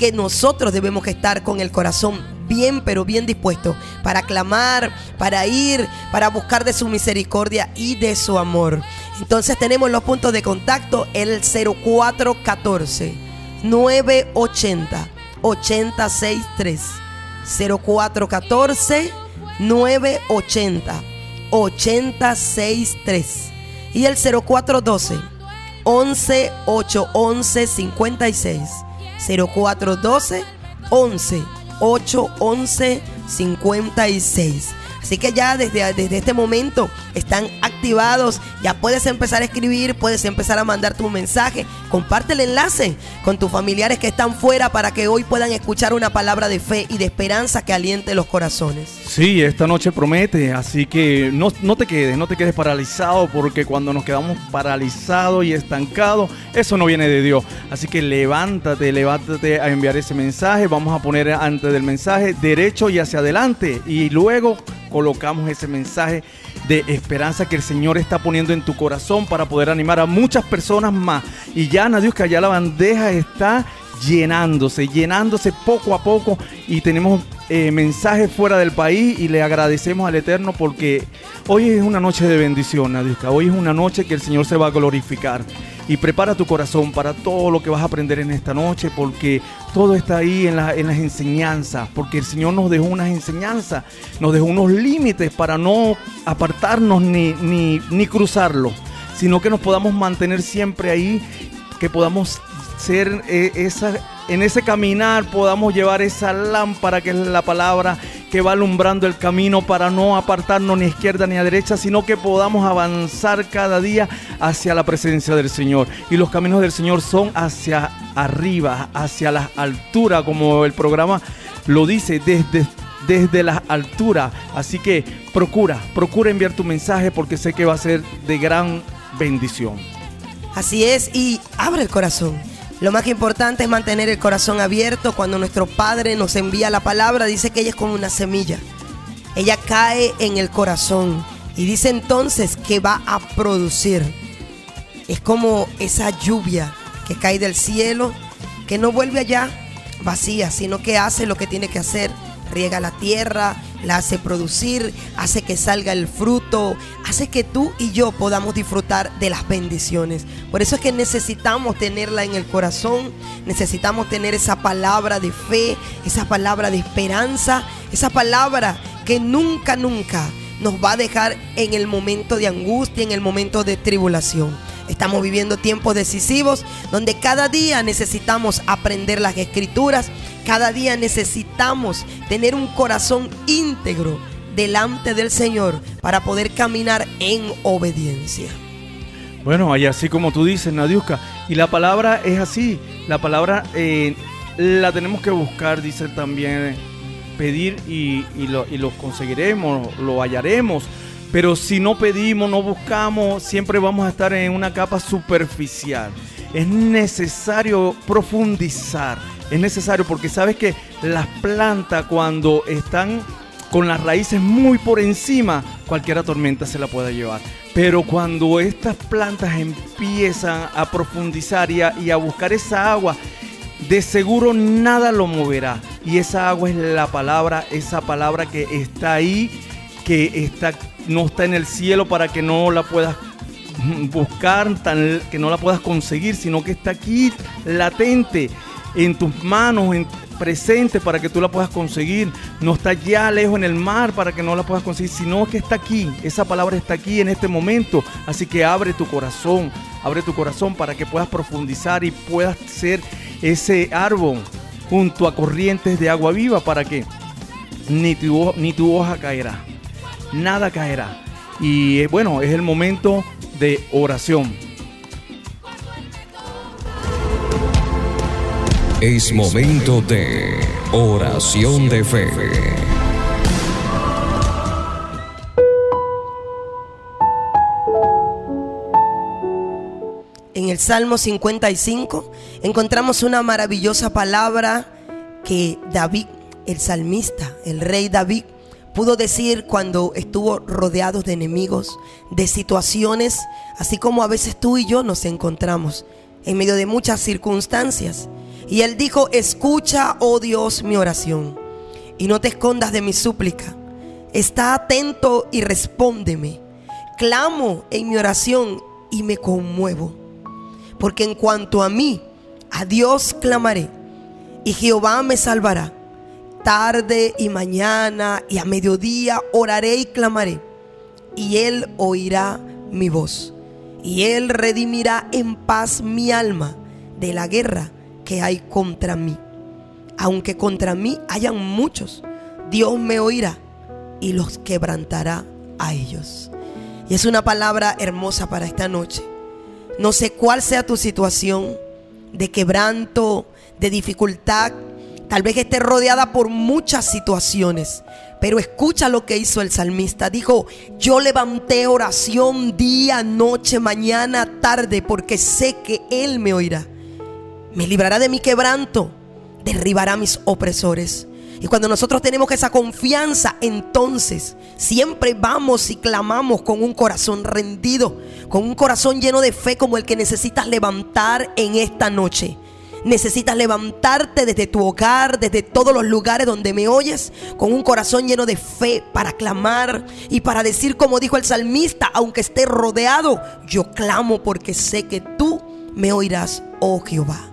que nosotros debemos estar con el corazón bien, pero bien dispuesto para clamar, para ir, para buscar de su misericordia y de su amor. Entonces tenemos los puntos de contacto, el 0414 980 863 0414 980 863 y el 0412 11 811 56 0412 11 811 56 Así que ya desde, desde este momento están activados. Ya puedes empezar a escribir, puedes empezar a mandar tu mensaje. Comparte el enlace con tus familiares que están fuera para que hoy puedan escuchar una palabra de fe y de esperanza que aliente los corazones. Sí, esta noche promete, así que no, no te quedes, no te quedes paralizado porque cuando nos quedamos paralizados y estancados, eso no viene de Dios. Así que levántate, levántate a enviar ese mensaje. Vamos a poner antes del mensaje derecho y hacia adelante y luego colocamos ese mensaje de esperanza que el Señor está poniendo en tu corazón para poder animar a muchas personas más. Y ya, Dios, que ya la bandeja está llenándose, llenándose poco a poco y tenemos eh, mensajes fuera del país y le agradecemos al Eterno porque hoy es una noche de bendición, Nadiuska. Hoy es una noche que el Señor se va a glorificar. Y prepara tu corazón para todo lo que vas a aprender en esta noche porque todo está ahí en, las enseñanzas, porque el Señor nos dejó unas enseñanzas, nos dejó unos límites para no apartarnos ni, ni, ni cruzarlo, sino que nos podamos mantener siempre ahí, que podamos ser eh, esa, en ese caminar, podamos llevar esa lámpara que es la palabra que va alumbrando el camino para no apartarnos ni a izquierda ni a derecha, sino que podamos avanzar cada día hacia la presencia del Señor. Y los caminos del Señor son hacia arriba, hacia las alturas, como el programa lo dice, desde, desde las alturas. Así que procura, procura enviar tu mensaje porque sé que va a ser de gran bendición. Así es, y abre el corazón. Lo más importante es mantener el corazón abierto. Cuando nuestro Padre nos envía la palabra, dice que ella es como una semilla. Ella cae en el corazón y dice entonces que va a producir. Es como esa lluvia que cae del cielo, que no vuelve allá vacía, sino que hace lo que tiene que hacer. Riega la tierra, la hace producir, hace que salga el fruto, hace que tú y yo podamos disfrutar de las bendiciones. Por eso es que necesitamos tenerla en el corazón, necesitamos tener esa palabra de fe, esa palabra de esperanza, esa palabra que nunca, nunca nos va a dejar en el momento de angustia, en el momento de tribulación. Estamos viviendo tiempos decisivos donde cada día necesitamos aprender las escrituras, cada día necesitamos tener un corazón íntegro delante del Señor para poder caminar en obediencia. Bueno, y así como tú dices, Nadiuska, y la palabra es así, la palabra eh, la tenemos que buscar, dice también, pedir y, y lo conseguiremos, lo hallaremos. Pero si no pedimos, no buscamos, siempre vamos a estar en una capa superficial. Es necesario profundizar. Es necesario porque sabes que las plantas cuando están con las raíces muy por encima, cualquier tormenta se la puede llevar. Pero cuando estas plantas empiezan a profundizar y a, y a buscar esa agua, de seguro nada lo moverá. Y esa agua es la palabra, esa palabra que está ahí, que está no está en el cielo para que no la puedas buscar, que no la puedas conseguir, sino que está aquí latente en tus manos, en, presente para que tú la puedas conseguir. No está ya lejos en el mar para que no la puedas conseguir, sino que está aquí. Esa palabra está aquí en este momento. Así que abre tu corazón, abre tu corazón para que puedas profundizar y puedas ser ese árbol junto a corrientes de agua viva para que ni tu, ni tu hoja caerá nada caerá. Y eh, bueno, es el momento de oración. Es momento de oración de fe. En el Salmo 55 encontramos una maravillosa palabra que David, el salmista, el rey David, pudo decir cuando estuvo rodeado de enemigos, de situaciones, así como a veces tú y yo nos encontramos en medio de muchas circunstancias. Y él dijo, escucha, oh Dios, mi oración, y no te escondas de mi súplica. Está atento y respóndeme. Clamo en mi oración y me conmuevo. Porque en cuanto a mí, a Dios clamaré, y Jehová me salvará. Tarde y mañana y a mediodía oraré y clamaré, y Él oirá mi voz, y Él redimirá en paz mi alma de la guerra que hay contra mí. Aunque contra mí hayan muchos, Dios me oirá y los quebrantará a ellos. Y es una palabra hermosa para esta noche. No sé cuál sea tu situación de quebranto, de dificultad. Tal vez esté rodeada por muchas situaciones. Pero escucha lo que hizo el salmista. Dijo, yo levanté oración día, noche, mañana, tarde, porque sé que Él me oirá. Me librará de mi quebranto, derribará mis opresores. Y cuando nosotros tenemos esa confianza, entonces siempre vamos y clamamos con un corazón rendido, con un corazón lleno de fe como el que necesitas levantar en esta noche. Necesitas levantarte desde tu hogar, desde todos los lugares donde me oyes, con un corazón lleno de fe para clamar y para decir como dijo el salmista, aunque esté rodeado, yo clamo porque sé que tú me oirás, oh Jehová.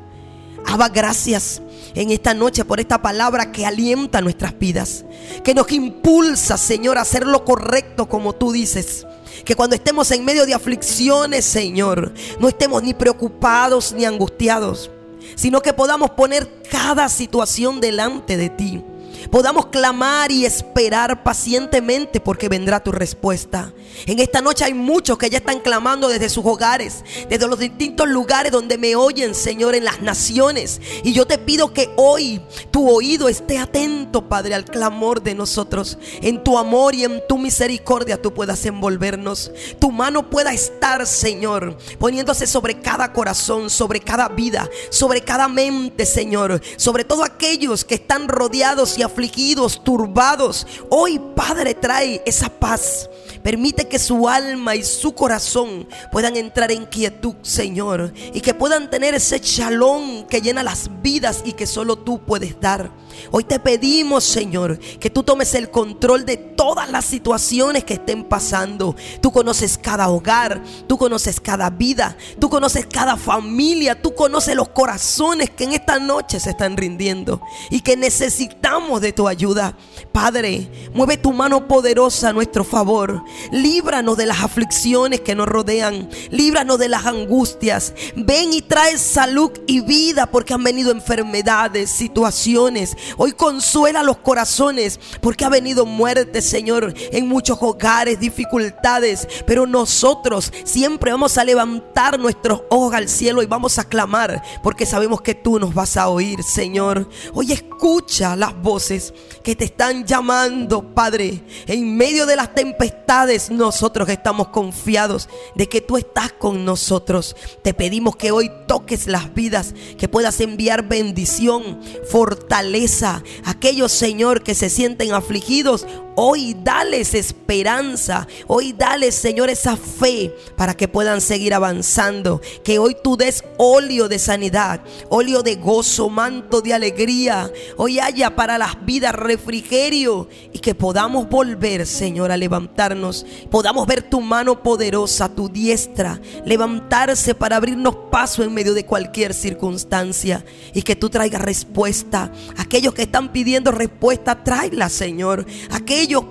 Abba, gracias en esta noche por esta palabra que alienta nuestras vidas, que nos impulsa, Señor, a hacer lo correcto como tú dices. Que cuando estemos en medio de aflicciones, Señor, no estemos ni preocupados ni angustiados, sino que podamos poner cada situación delante de ti podamos clamar y esperar pacientemente porque vendrá tu respuesta. En esta noche hay muchos que ya están clamando desde sus hogares, desde los distintos lugares donde me oyen, Señor, en las naciones. Y yo te pido que hoy tu oído esté atento, Padre, al clamor de nosotros. En tu amor y en tu misericordia tú puedas envolvernos. Tu mano pueda estar, Señor, poniéndose sobre cada corazón, sobre cada vida, sobre cada mente, Señor, sobre todo aquellos que están rodeados y afligidos, turbados. Hoy, Padre, trae esa paz. Permite que su alma y su corazón puedan entrar en quietud, Señor, y que puedan tener ese chalón que llena las vidas y que solo tú puedes dar. Hoy te pedimos, Señor, que tú tomes el control de todas las situaciones que estén pasando. Tú conoces cada hogar, tú conoces cada vida, tú conoces cada familia, tú conoces los corazones que en esta noche se están rindiendo y que necesitamos de tu ayuda. Padre, mueve tu mano poderosa a nuestro favor. Líbranos de las aflicciones que nos rodean. Líbranos de las angustias. Ven y trae salud y vida porque han venido enfermedades, situaciones, Hoy consuela los corazones porque ha venido muerte, Señor, en muchos hogares, dificultades. Pero nosotros siempre vamos a levantar nuestros ojos al cielo y vamos a clamar porque sabemos que tú nos vas a oír, Señor. Hoy escucha las voces que te están llamando, Padre. En medio de las tempestades, nosotros estamos confiados de que tú estás con nosotros. Te pedimos que hoy toques las vidas, que puedas enviar bendición, fortaleza Aquellos, Señor, que se sienten afligidos, hoy dales esperanza. Hoy dales, Señor, esa fe para que puedan seguir avanzando. Que hoy tú des óleo de sanidad, óleo de gozo, manto de alegría. Hoy haya para las vidas refrigerio y que podamos volver, Señor, a levantarnos. Podamos ver tu mano poderosa, tu diestra, levantarse para abrirnos paso en medio de cualquier circunstancia y que tú traigas respuesta. Aquellos que están pidiendo respuesta, tráela, Señor.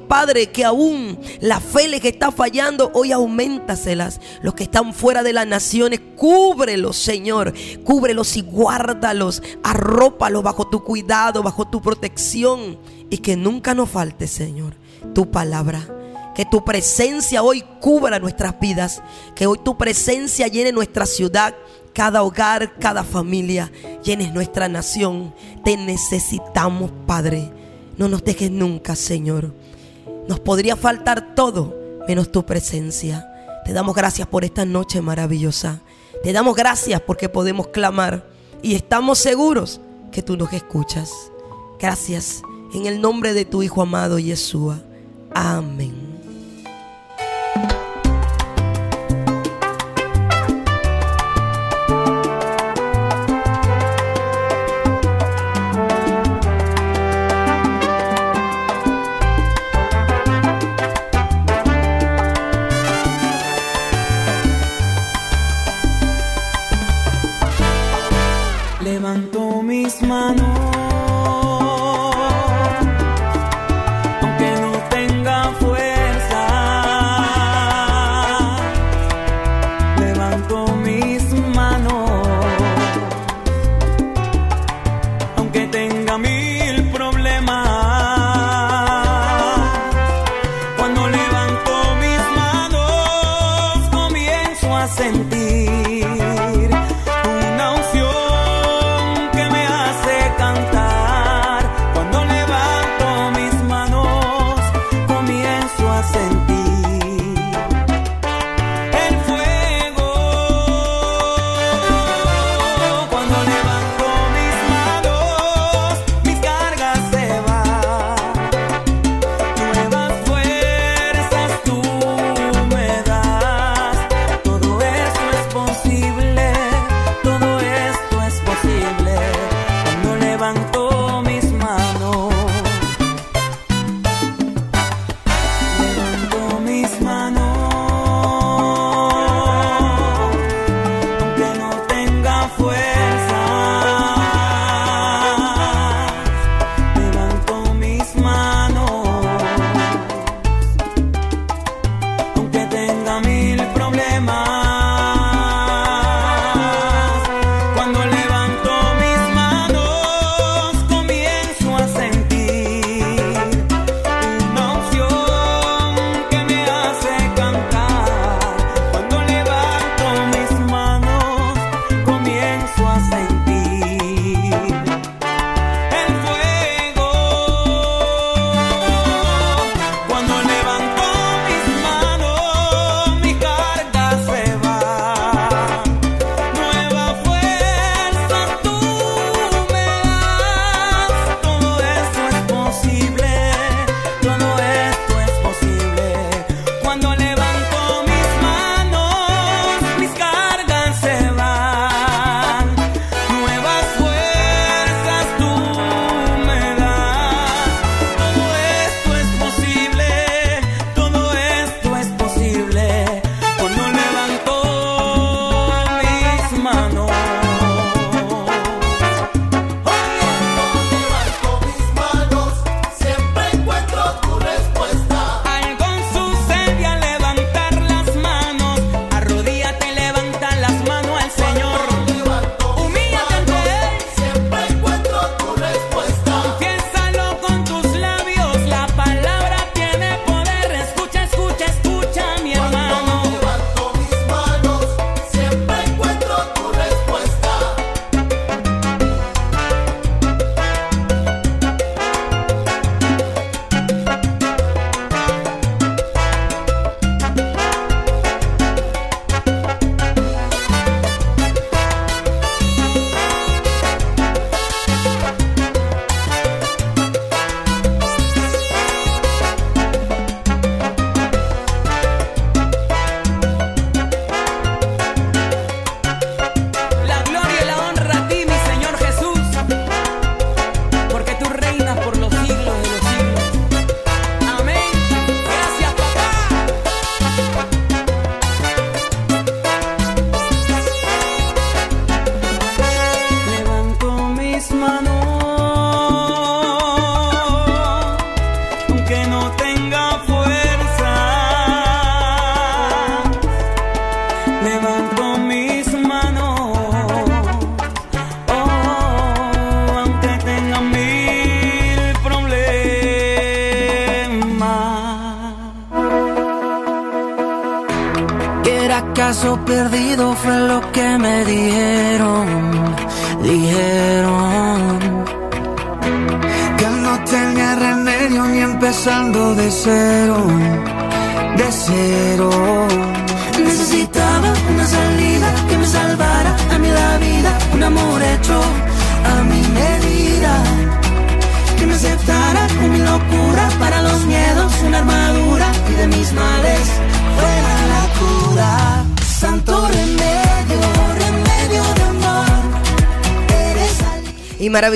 Padre, que aún la fe les está fallando, hoy aumentaselas. Los que están fuera de las naciones, cúbrelos, Señor. Cúbrelos y guárdalos. Arrópalos bajo tu cuidado, bajo tu protección. Y que nunca nos falte, Señor, tu palabra. Que tu presencia hoy cubra nuestras vidas. Que hoy tu presencia llene nuestra ciudad cada hogar, cada familia, llenes nuestra nación. Te necesitamos, Padre. No nos dejes nunca, Señor. Nos podría faltar todo menos tu presencia. Te damos gracias por esta noche maravillosa. Te damos gracias porque podemos clamar y estamos seguros que tú nos escuchas. Gracias en el nombre de tu Hijo amado Yeshua. Amén.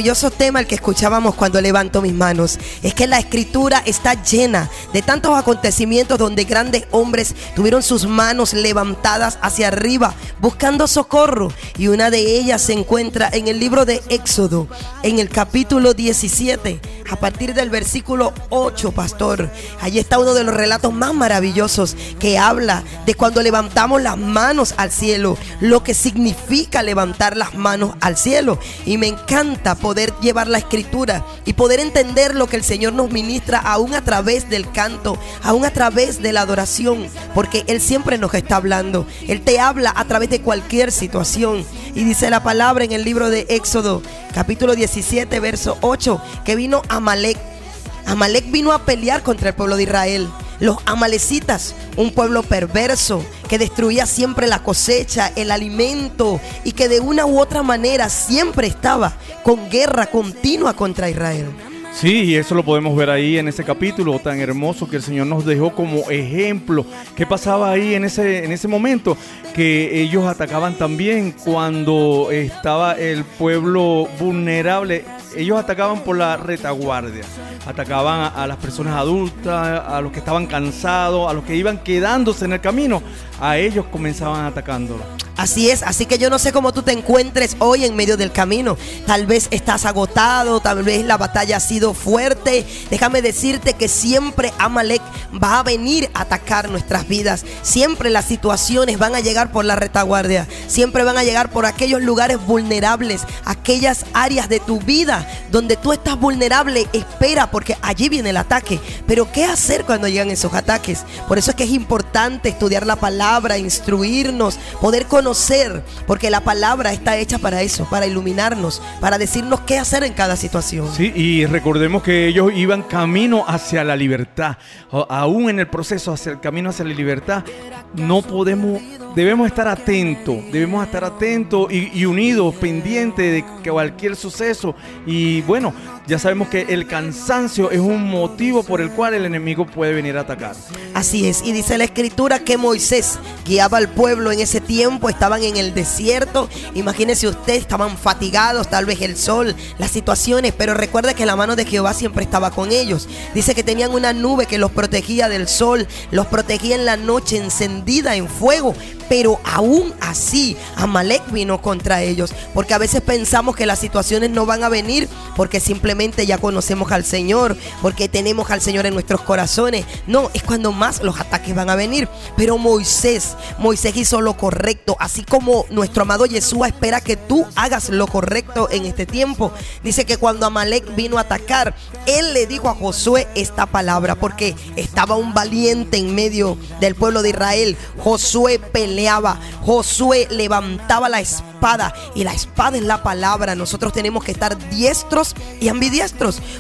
Maravilloso tema el que escuchábamos cuando levanto mis manos. Es que la escritura está llena de tantos acontecimientos donde grandes hombres tuvieron sus manos levantadas hacia arriba buscando socorro. Y una de ellas se encuentra en el libro de Éxodo, en el capítulo 17, a partir del versículo 8, pastor. Allí está uno de los relatos más maravillosos que habla de cuando levantamos las manos al cielo, lo que significa levantar las manos al cielo. Y me encanta poder llevar la escritura y poder entender lo que el Señor nos ministra aún a través del canto, aún a través de la adoración, porque Él siempre nos está hablando. Él te habla a través de cualquier situación. Y dice la palabra en el libro de Éxodo, capítulo 17, verso 8, que vino Amalek. Amalek vino a pelear contra el pueblo de Israel. Los amalecitas, un pueblo perverso que destruía siempre la cosecha, el alimento y que de una u otra manera siempre estaba con guerra continua contra Israel. Sí, y eso lo podemos ver ahí en ese capítulo tan hermoso que el Señor nos dejó como ejemplo. ¿Qué pasaba ahí en ese, en ese momento? Que ellos atacaban también cuando estaba el pueblo vulnerable. Ellos atacaban por la retaguardia. Atacaban a, las personas adultas, a los que estaban cansados, a los que iban quedándose en el camino. A ellos comenzaban atacándolo. Así es, así que yo no sé cómo tú te encuentres hoy en medio del camino. Tal vez estás agotado, tal vez la batalla ha sido fuerte. Déjame decirte que siempre Amalek va a venir a atacar nuestras vidas. Siempre las situaciones van a llegar por la retaguardia. Siempre van a llegar por aquellos lugares vulnerables, aquellas áreas de tu vida donde tú estás vulnerable. Espera porque allí viene el ataque. Pero ¿qué hacer cuando llegan esos ataques? Por eso es que es importante estudiar la palabra, instruirnos, poder conocer porque la palabra está hecha para eso, para iluminarnos, para decirnos qué hacer en cada situación. Sí, y recordemos que ellos iban camino hacia la libertad. Aún en el proceso hacia el camino hacia la libertad, no podemos, debemos estar atentos, debemos estar atentos y, unidos, pendientes de cualquier suceso. Y bueno, ya sabemos que el cansancio es un motivo por el cual el enemigo puede venir a atacar. Así es, y dice la escritura que Moisés guiaba al pueblo en ese tiempo, estaban en el desierto, imagínese usted, estaban fatigados, tal vez el sol, las situaciones, pero recuerde que la mano de Jehová siempre estaba con ellos. Dice que tenían una nube que los protegía del sol, los protegía en la noche encendida en fuego, pero aún así Amalek vino contra ellos, porque a veces pensamos que las situaciones no van a venir porque simplemente ya conocemos al Señor, porque tenemos al Señor en nuestros corazones. No, es cuando más los ataques van a venir. Pero Moisés, Moisés hizo lo correcto, así como nuestro amado Jesús espera que tú hagas lo correcto en este tiempo. Dice que cuando Amalek vino a atacar, él le dijo a Josué esta palabra, porque estaba un valiente en medio del pueblo de Israel. Josué Josué levantaba la espada y la espada es la palabra. Nosotros tenemos que estar diestros y ambidiestros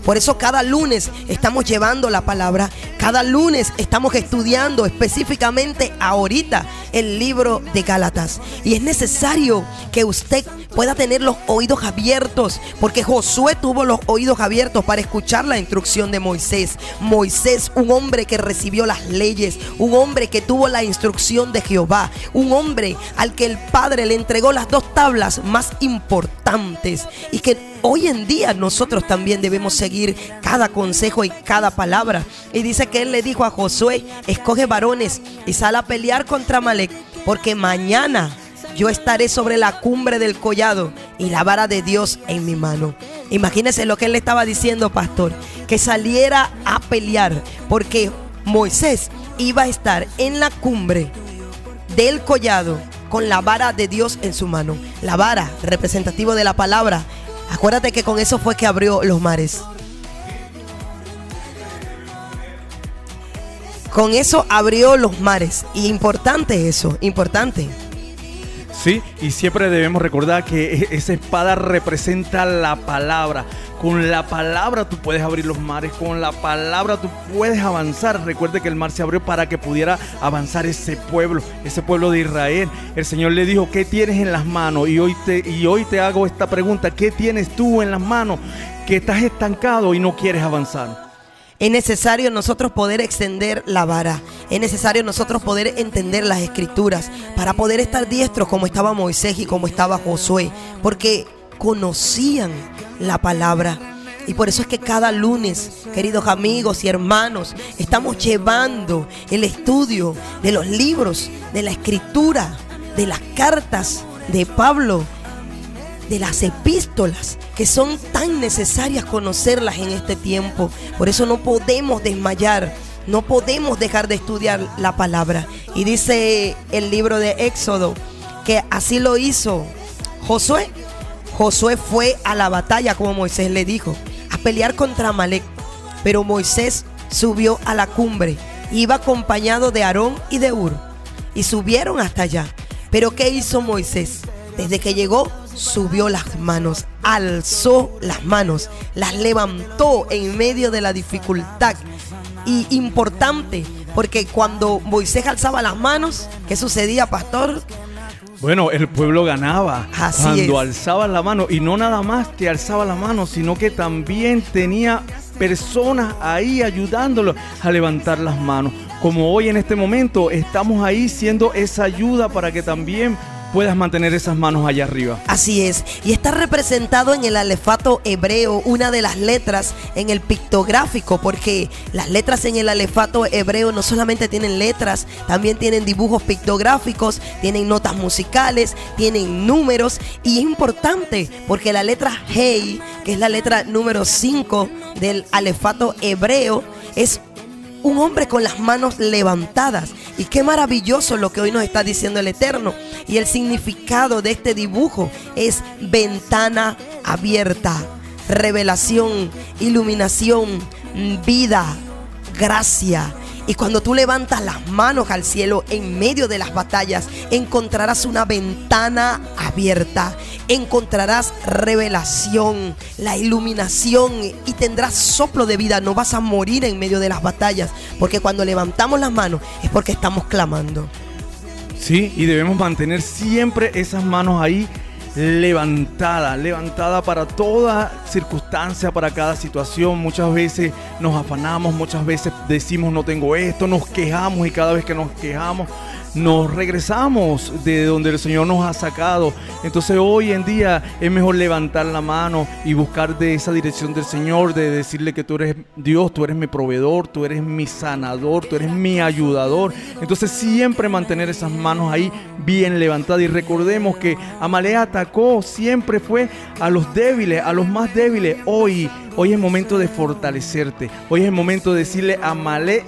por eso cada lunes estamos llevando la palabra. Cada lunes estamos estudiando específicamente ahorita el libro de Gálatas. Y es necesario que usted pueda tener los oídos abiertos, porque Josué tuvo los oídos abiertos para escuchar la instrucción de Moisés. Moisés, un hombre que recibió las leyes, un hombre que tuvo la instrucción de Jehová, un hombre al que el Padre le entregó las dos tablas más importantes y que hoy en día nosotros también debemos seguir cada consejo y cada palabra. Y dice que él le dijo a Josué, escoge varones y sal a pelear contra Malek, porque mañana yo estaré sobre la cumbre del collado y la vara de Dios en mi mano. Imagínese lo que él le estaba diciendo, pastor, que saliera a pelear, porque Moisés iba a estar en la cumbre del collado con la vara de Dios en su mano. La vara, representativo de la palabra, Acuérdate que con eso fue que abrió los mares. Con eso abrió los mares. Y importante eso, importante. Sí, y siempre debemos recordar que e-, esa espada representa la palabra. Con la palabra tú puedes abrir los mares, con la palabra tú puedes avanzar. Recuerde que el mar se abrió para que pudiera avanzar ese pueblo, ese pueblo de Israel. El Señor le dijo, ¿qué tienes en las manos? Y hoy te, y hoy te hago esta pregunta, ¿qué tienes tú en las manos? Que estás estancado y no quieres avanzar. Es necesario nosotros poder extender la vara. Es necesario nosotros poder entender las escrituras para poder estar diestros como estaba Moisés y como estaba Josué. Porque conocían la palabra. Y por eso es que cada lunes, queridos amigos y hermanos, estamos llevando el estudio de los libros, de la escritura, de las cartas de Pablo, de las epístolas, que son tan necesarias conocerlas en este tiempo. Por eso no podemos desmayar, no podemos dejar de estudiar la palabra. Y dice el libro de Éxodo que así lo hizo Josué. Josué fue a la batalla, como Moisés le dijo, a pelear contra Amalek. Pero Moisés subió a la cumbre, iba acompañado de Aarón y de Ur, y subieron hasta allá. Pero ¿qué hizo Moisés? Desde que llegó, subió las manos, alzó las manos, las levantó en medio de la dificultad. Y importante, porque cuando Moisés alzaba las manos, ¿qué sucedía, pastor? Bueno, el pueblo ganaba Así cuando es. alzaba la mano y no nada más que alzaba la mano, sino que también tenía personas ahí ayudándolo a levantar las manos. Como hoy en este momento estamos ahí siendo esa ayuda para que también puedas mantener esas manos allá arriba. Así es, y está representado en el alefato hebreo, una de las letras en el pictográfico, porque las letras en el alefato hebreo no solamente tienen letras, también tienen dibujos pictográficos, tienen notas musicales, tienen números, y es importante porque la letra Hey, que es la letra número 5 del alefato hebreo, es un hombre con las manos levantadas. Y qué maravilloso lo que hoy nos está diciendo el Eterno. Y el significado de este dibujo es ventana abierta, revelación, iluminación, vida, gracia. Y cuando tú levantas las manos al cielo en medio de las batallas, encontrarás una ventana abierta, encontrarás revelación, la iluminación y tendrás soplo de vida. No vas a morir en medio de las batallas, porque cuando levantamos las manos es porque estamos clamando. Sí, y debemos mantener siempre esas manos ahí levantadas, levantadas para toda circunstancia, para cada situación. Muchas veces nos afanamos, muchas veces decimos no tengo esto, nos quejamos y cada vez que nos quejamos nos regresamos de donde el Señor nos ha sacado. Entonces hoy en día es mejor levantar la mano y buscar de esa dirección del Señor, de decirle que tú eres Dios, tú eres mi proveedor, tú eres mi sanador, tú eres mi ayudador. Entonces siempre mantener esas manos ahí bien levantadas y recordemos que Amalek atacó, siempre fue a los débiles, a los más débiles. Hoy, hoy es momento de fortalecerte. Hoy es el momento de decirle a Amalek,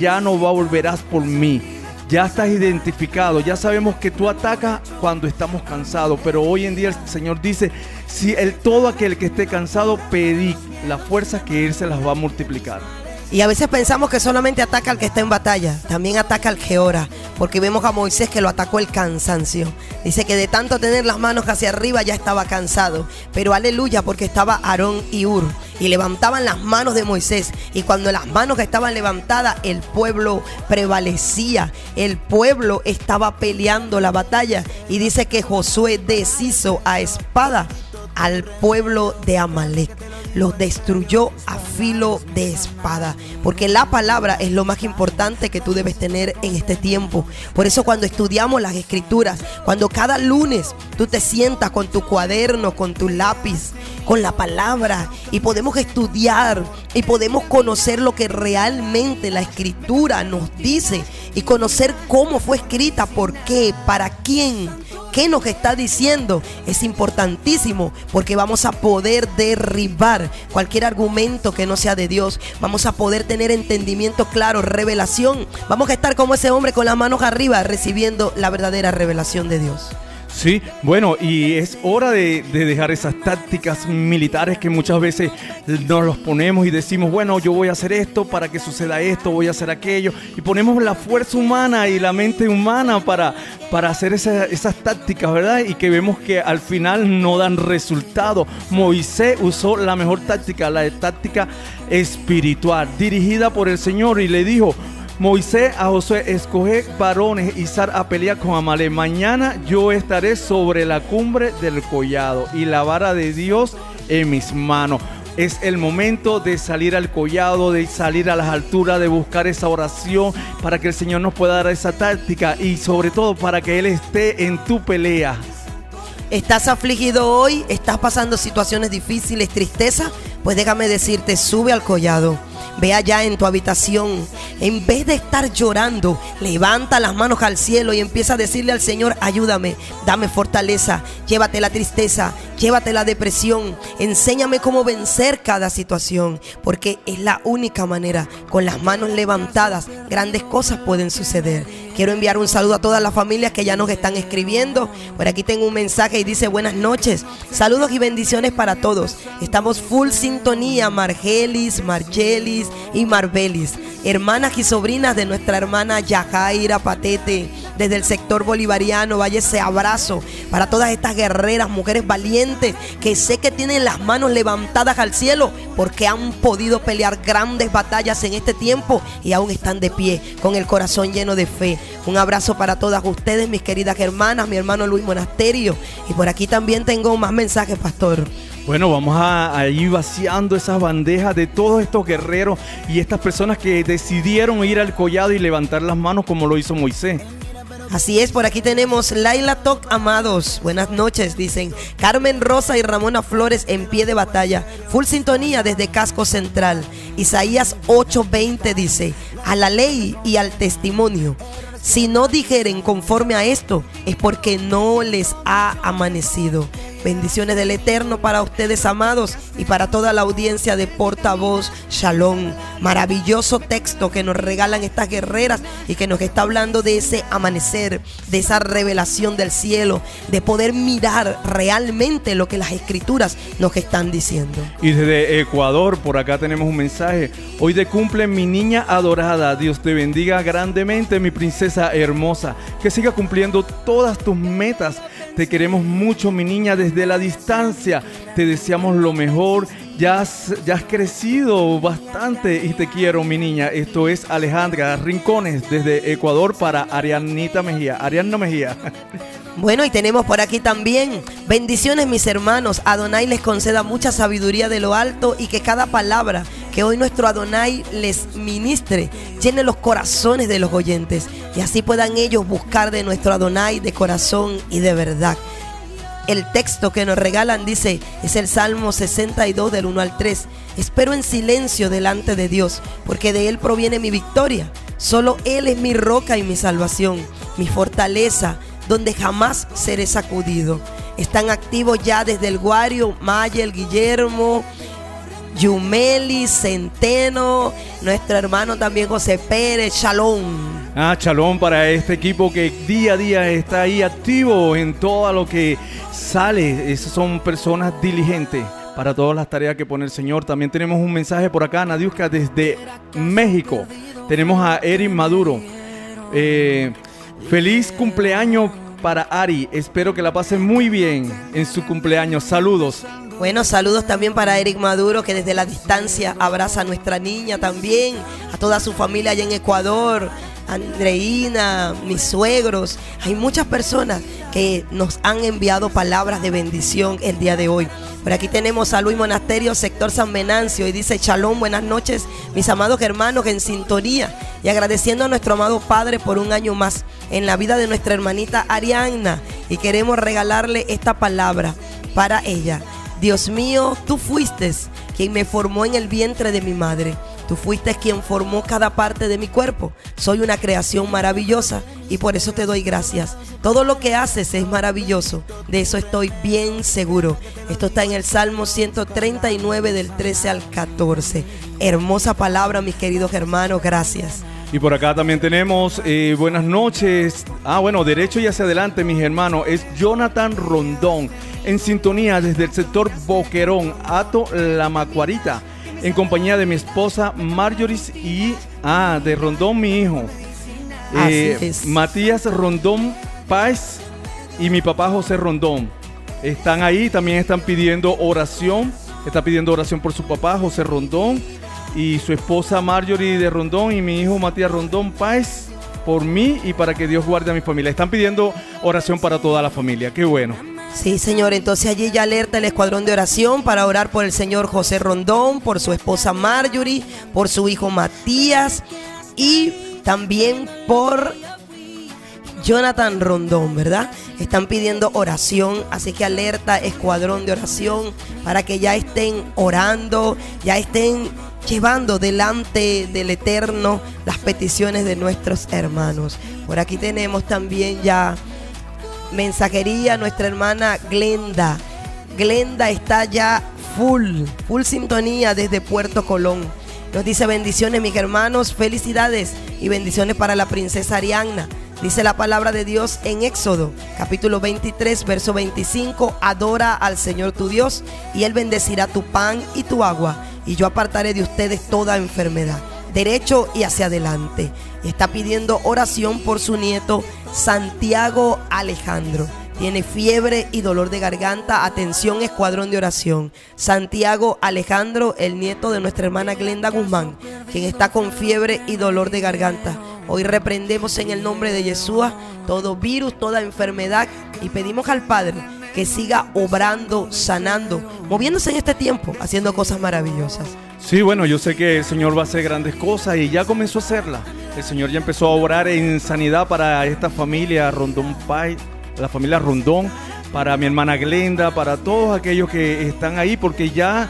ya no va volverás por mí. Ya estás identificado, ya sabemos que tú atacas cuando estamos cansados, pero hoy en día el Señor dice, si el todo aquel que esté cansado, pedí las fuerzas que Él se las va a multiplicar. Y a veces pensamos que solamente ataca al que está en batalla, también ataca al que ora, porque vemos a Moisés que lo atacó el cansancio. Dice que de tanto tener las manos hacia arriba ya estaba cansado, pero aleluya porque estaba Aarón y Ur y levantaban las manos de Moisés y cuando las manos estaban levantadas el pueblo prevalecía, el pueblo estaba peleando la batalla y dice que Josué deshizo a espada al pueblo de Amalek. Los destruyó a filo de espada. Porque la palabra es lo más importante que tú debes tener en este tiempo. Por eso cuando estudiamos las escrituras, cuando cada lunes tú te sientas con tu cuaderno, con tu lápiz, con la palabra y podemos estudiar y podemos conocer lo que realmente la escritura nos dice y conocer cómo fue escrita, por qué, para quién, qué nos está diciendo, es importantísimo porque vamos a poder derribar cualquier argumento que no sea de Dios. Vamos a poder tener entendimiento claro, revelación. Vamos a estar como ese hombre con las manos arriba recibiendo la verdadera revelación de Dios. Sí, bueno, y es hora de, de, dejar esas tácticas militares que muchas veces nos los ponemos y decimos, bueno, yo voy a hacer esto para que suceda esto, voy a hacer aquello, y ponemos la fuerza humana y la mente humana para, para hacer esa, esas tácticas, ¿verdad? Y que vemos que al final no dan resultado. Moisés usó la mejor táctica, la táctica espiritual, dirigida por el Señor, y le dijo, Moisés a Josué, escoge varones y sal a pelear con Amalek. Mañana yo estaré sobre la cumbre del collado y la vara de Dios en mis manos. Es el momento de salir al collado, de salir a las alturas, de buscar esa oración para que el Señor nos pueda dar esa táctica y sobre todo para que Él esté en tu pelea. ¿Estás afligido hoy? ¿Estás pasando situaciones difíciles, tristeza? Pues déjame decirte, sube al collado. Ve allá en tu habitación. En vez de estar llorando, levanta las manos al cielo y empieza a decirle al Señor, ayúdame, dame fortaleza, llévate la tristeza, llévate la depresión, enséñame cómo vencer cada situación, porque es la única manera. Con las manos levantadas, grandes cosas pueden suceder. Quiero enviar un saludo a todas las familias que ya nos están escribiendo. Por aquí tengo un mensaje y dice buenas noches. Saludos y bendiciones para todos. Estamos full sintonía, Margelis, Margelis y Marbelis. Hermanas y sobrinas de nuestra hermana Yajaira Patete desde el sector bolivariano. Vaya ese abrazo para todas estas guerreras, mujeres valientes que sé que tienen las manos levantadas al cielo porque han podido pelear grandes batallas en este tiempo y aún están de pie con el corazón lleno de fe. Un abrazo para todas ustedes, mis queridas hermanas, mi hermano Luis Monasterio. Y por aquí también tengo más mensajes, pastor. Bueno, vamos a, ir vaciando esas bandejas de todos estos guerreros y estas personas que decidieron ir al collado y levantar las manos como lo hizo Moisés. Así es, por aquí tenemos Laila Toc Amados. Buenas noches, dicen. Carmen Rosa y Ramona Flores en pie de batalla. Full sintonía desde Casco Central. Isaías 8:20 dice, a la ley y al testimonio. Si no dijeren conforme a esto, es porque no les ha amanecido. Bendiciones del Eterno para ustedes, amados, y para toda la audiencia de Portavoz Shalom. Maravilloso texto que nos regalan estas guerreras y que nos está hablando de ese amanecer, de esa revelación del cielo, de poder mirar realmente lo que las escrituras nos están diciendo. Y desde Ecuador, por acá tenemos un mensaje. Hoy de cumple mi niña adorada. Dios te bendiga grandemente, mi princesa hermosa. Que siga cumpliendo todas tus metas te queremos mucho, mi niña, desde la distancia. Te deseamos lo mejor. Ya has, crecido bastante y te quiero, mi niña. Esto es Alejandra Rincones desde Ecuador para Arianita Mejía. Arianna Mejía. Bueno, y tenemos por aquí también bendiciones mis hermanos. Adonai les conceda mucha sabiduría de lo alto y que cada palabra que hoy nuestro Adonai les ministre llene los corazones de los oyentes y así puedan ellos buscar de nuestro Adonai de corazón y de verdad. El texto que nos regalan dice, es el Salmo 62 del 1 al 3. Espero en silencio delante de Dios, porque de Él proviene mi victoria. Solo Él es mi roca y mi salvación, mi fortaleza, donde jamás seré sacudido. Están activos ya desde el Guario, Mayel, Guillermo, Yumeli, Centeno, nuestro hermano también José Pérez, Shalom. Ah, Shalom para este equipo que día a día está ahí activo en todo lo que sale. Esas son personas diligentes para todas las tareas que pone el Señor. También tenemos un mensaje por acá, Nadiuska, desde México. Tenemos a Eric Maduro. Eh, feliz cumpleaños para Ari. Espero que la pase muy bien en su cumpleaños. Saludos. Bueno, saludos también para Eric Maduro, que desde la distancia abraza a nuestra niña también, a toda su familia allá en Ecuador, Andreina, mis suegros. Hay muchas personas que nos han enviado palabras de bendición el día de hoy. Por aquí tenemos a Luis Monasterio, sector San Venancio, y dice, Shalom, buenas noches, mis amados hermanos en sintonía, y agradeciendo a nuestro amado Padre por un año más en la vida de nuestra hermanita Arianna, y queremos regalarle esta palabra para ella. Dios mío, tú fuiste quien me formó en el vientre de mi madre. Tú fuiste quien formó cada parte de mi cuerpo. Soy una creación maravillosa y por eso te doy gracias. Todo lo que haces es maravilloso. De eso estoy bien seguro. Esto está en el Salmo 139 del 13 al 14. Hermosa palabra, mis queridos hermanos. Gracias. Y por acá también tenemos eh, buenas noches. Ah, bueno, derecho y hacia adelante, mis hermanos. Es Jonathan Rondón en sintonía desde el sector Boquerón, Ato La Macuarita, en compañía de mi esposa Marjorie y ah, de Rondón, mi hijo. Eh, Matías Rondón Páez y mi papá José Rondón. Están ahí, también están pidiendo oración. Está pidiendo oración por su papá José Rondón y su esposa Marjorie de Rondón y mi hijo Matías Rondón Páez por mí y para que Dios guarde a mi familia. Están pidiendo oración para toda la familia. Qué bueno. Sí, Señor, entonces allí ya alerta el escuadrón de oración para orar por el señor José Rondón, por su esposa Marjorie, por su hijo Matías y también por Jonathan Rondón, ¿verdad? Están pidiendo oración, así que alerta, escuadrón de oración, para que ya estén orando, ya estén llevando delante del Eterno las peticiones de nuestros hermanos. Por aquí tenemos también ya mensajería, nuestra hermana Glenda. Glenda está ya full, full sintonía desde Puerto Colón. Nos dice bendiciones mis hermanos, felicidades y bendiciones para la princesa Arianna. Dice la palabra de Dios en Éxodo, capítulo 23, verso 25, adora al Señor tu Dios y Él bendecirá tu pan y tu agua y yo apartaré de ustedes toda enfermedad, derecho y hacia adelante. Está pidiendo oración por su nieto Santiago Alejandro. Tiene fiebre y dolor de garganta. Atención, escuadrón de oración. Santiago Alejandro, el nieto de nuestra hermana Glenda Guzmán, quien está con fiebre y dolor de garganta. Hoy reprendemos en el nombre de Jesús todo virus, toda enfermedad y pedimos al Padre que siga obrando, sanando, moviéndose en este tiempo, haciendo cosas maravillosas. Sí, bueno, yo sé que el Señor va a hacer grandes cosas y ya comenzó a hacerla. El Señor ya empezó a obrar en sanidad para esta familia Rondón Pai, la familia Rondón, para mi hermana Glenda, para todos aquellos que están ahí, porque ya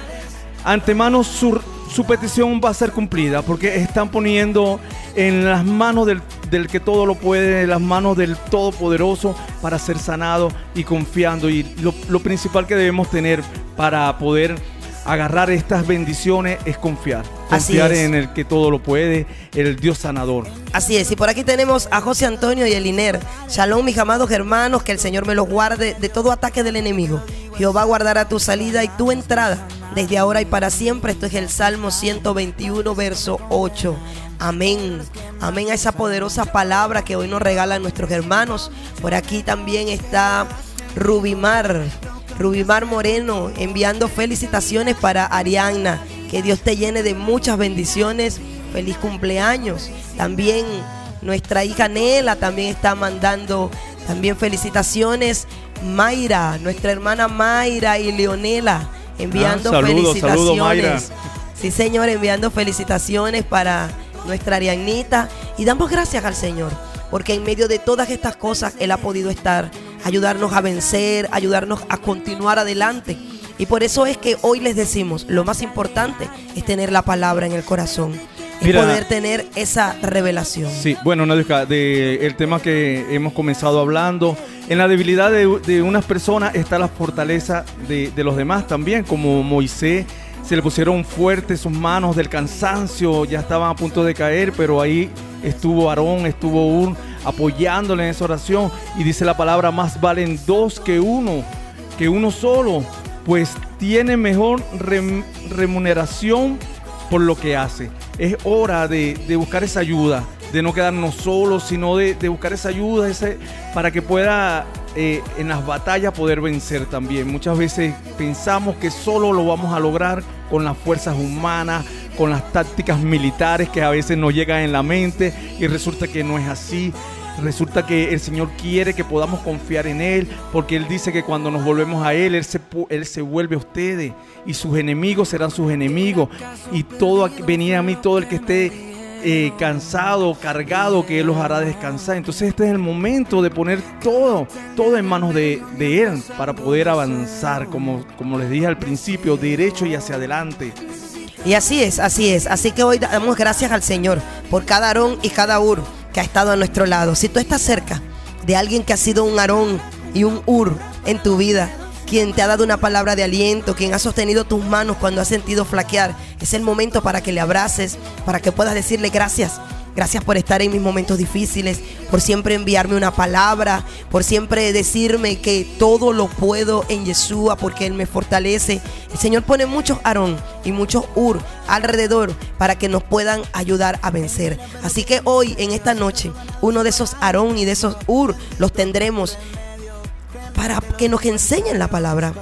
antemano su, su petición va a ser cumplida, porque están poniendo en las manos del, que todo lo puede, en las manos del Todopoderoso para ser sanado y confiando. Y lo, lo principal que debemos tener para poder agarrar estas bendiciones es confiar. Confiar en el que todo lo puede, el Dios sanador. Así es, y por aquí tenemos a José Antonio y Eliner. Shalom, mis amados hermanos, que el Señor me los guarde de todo ataque del enemigo. Jehová guardará tu salida y tu entrada desde ahora y para siempre. Esto es el Salmo 121, verso 8. Amén. Amén a esa poderosa palabra que hoy nos regalan nuestros hermanos. Por aquí también está Rubimar. Rubimar Moreno enviando felicitaciones para Arianna. Que Dios te llene de muchas bendiciones. Feliz cumpleaños. También nuestra hija Nela también está mandando también felicitaciones. Mayra, nuestra hermana Mayra y Leonela enviando ah, felicitaciones. Sí, Señor, enviando felicitaciones para nuestra Arianita. Y damos gracias al Señor, porque en medio de todas estas cosas Él ha podido estar, ayudarnos a vencer, ayudarnos a continuar adelante. Y por eso es que hoy les decimos, lo más importante es tener la palabra en el corazón. Es poder tener esa revelación. Sí, bueno, Nadia, de el tema que hemos comenzado hablando, en la debilidad de, unas personas está la fortaleza de, de los demás también, como Moisés se le pusieron fuertes sus manos del cansancio, ya estaban a punto de caer, pero ahí estuvo Aarón, estuvo un apoyándole en esa oración y dice la palabra, más valen dos que uno, que uno solo, pues tiene mejor remuneración por lo que hace. Es hora de, buscar esa ayuda, de no quedarnos solos, sino de, buscar esa ayuda ese, para que pueda eh, en las batallas poder vencer también. Muchas veces pensamos que solo lo vamos a lograr con las fuerzas humanas, con las tácticas militares que a veces nos llegan en la mente y resulta que no es así. Resulta que el Señor quiere que podamos confiar en Él, porque Él dice que cuando nos volvemos a Él, Él se, Él se vuelve a ustedes y sus enemigos serán sus enemigos. Y todo venía a mí, todo el que esté eh, cansado, cargado, que Él los hará descansar. Entonces este es el momento de poner todo, todo en manos de, Él para poder avanzar, como, como les dije al principio, derecho y hacia adelante. Y así es, así es. Así que hoy damos gracias al Señor por cada Aarón y cada Ur que ha estado a nuestro lado. Si tú estás cerca de alguien que ha sido un Aarón y un Ur en tu vida, quien te ha dado una palabra de aliento, quien ha sostenido tus manos cuando has sentido flaquear. Es el momento para que le abraces, para que puedas decirle gracias. Gracias por estar en mis momentos difíciles, por siempre enviarme una palabra, por siempre decirme que todo lo puedo en Yeshua porque Él me fortalece. El Señor pone muchos Aarón y muchos Ur alrededor para que nos puedan ayudar a vencer. Así que hoy, en esta noche, uno de esos Aarón y de esos Ur los tendremos para que nos enseñen la palabra.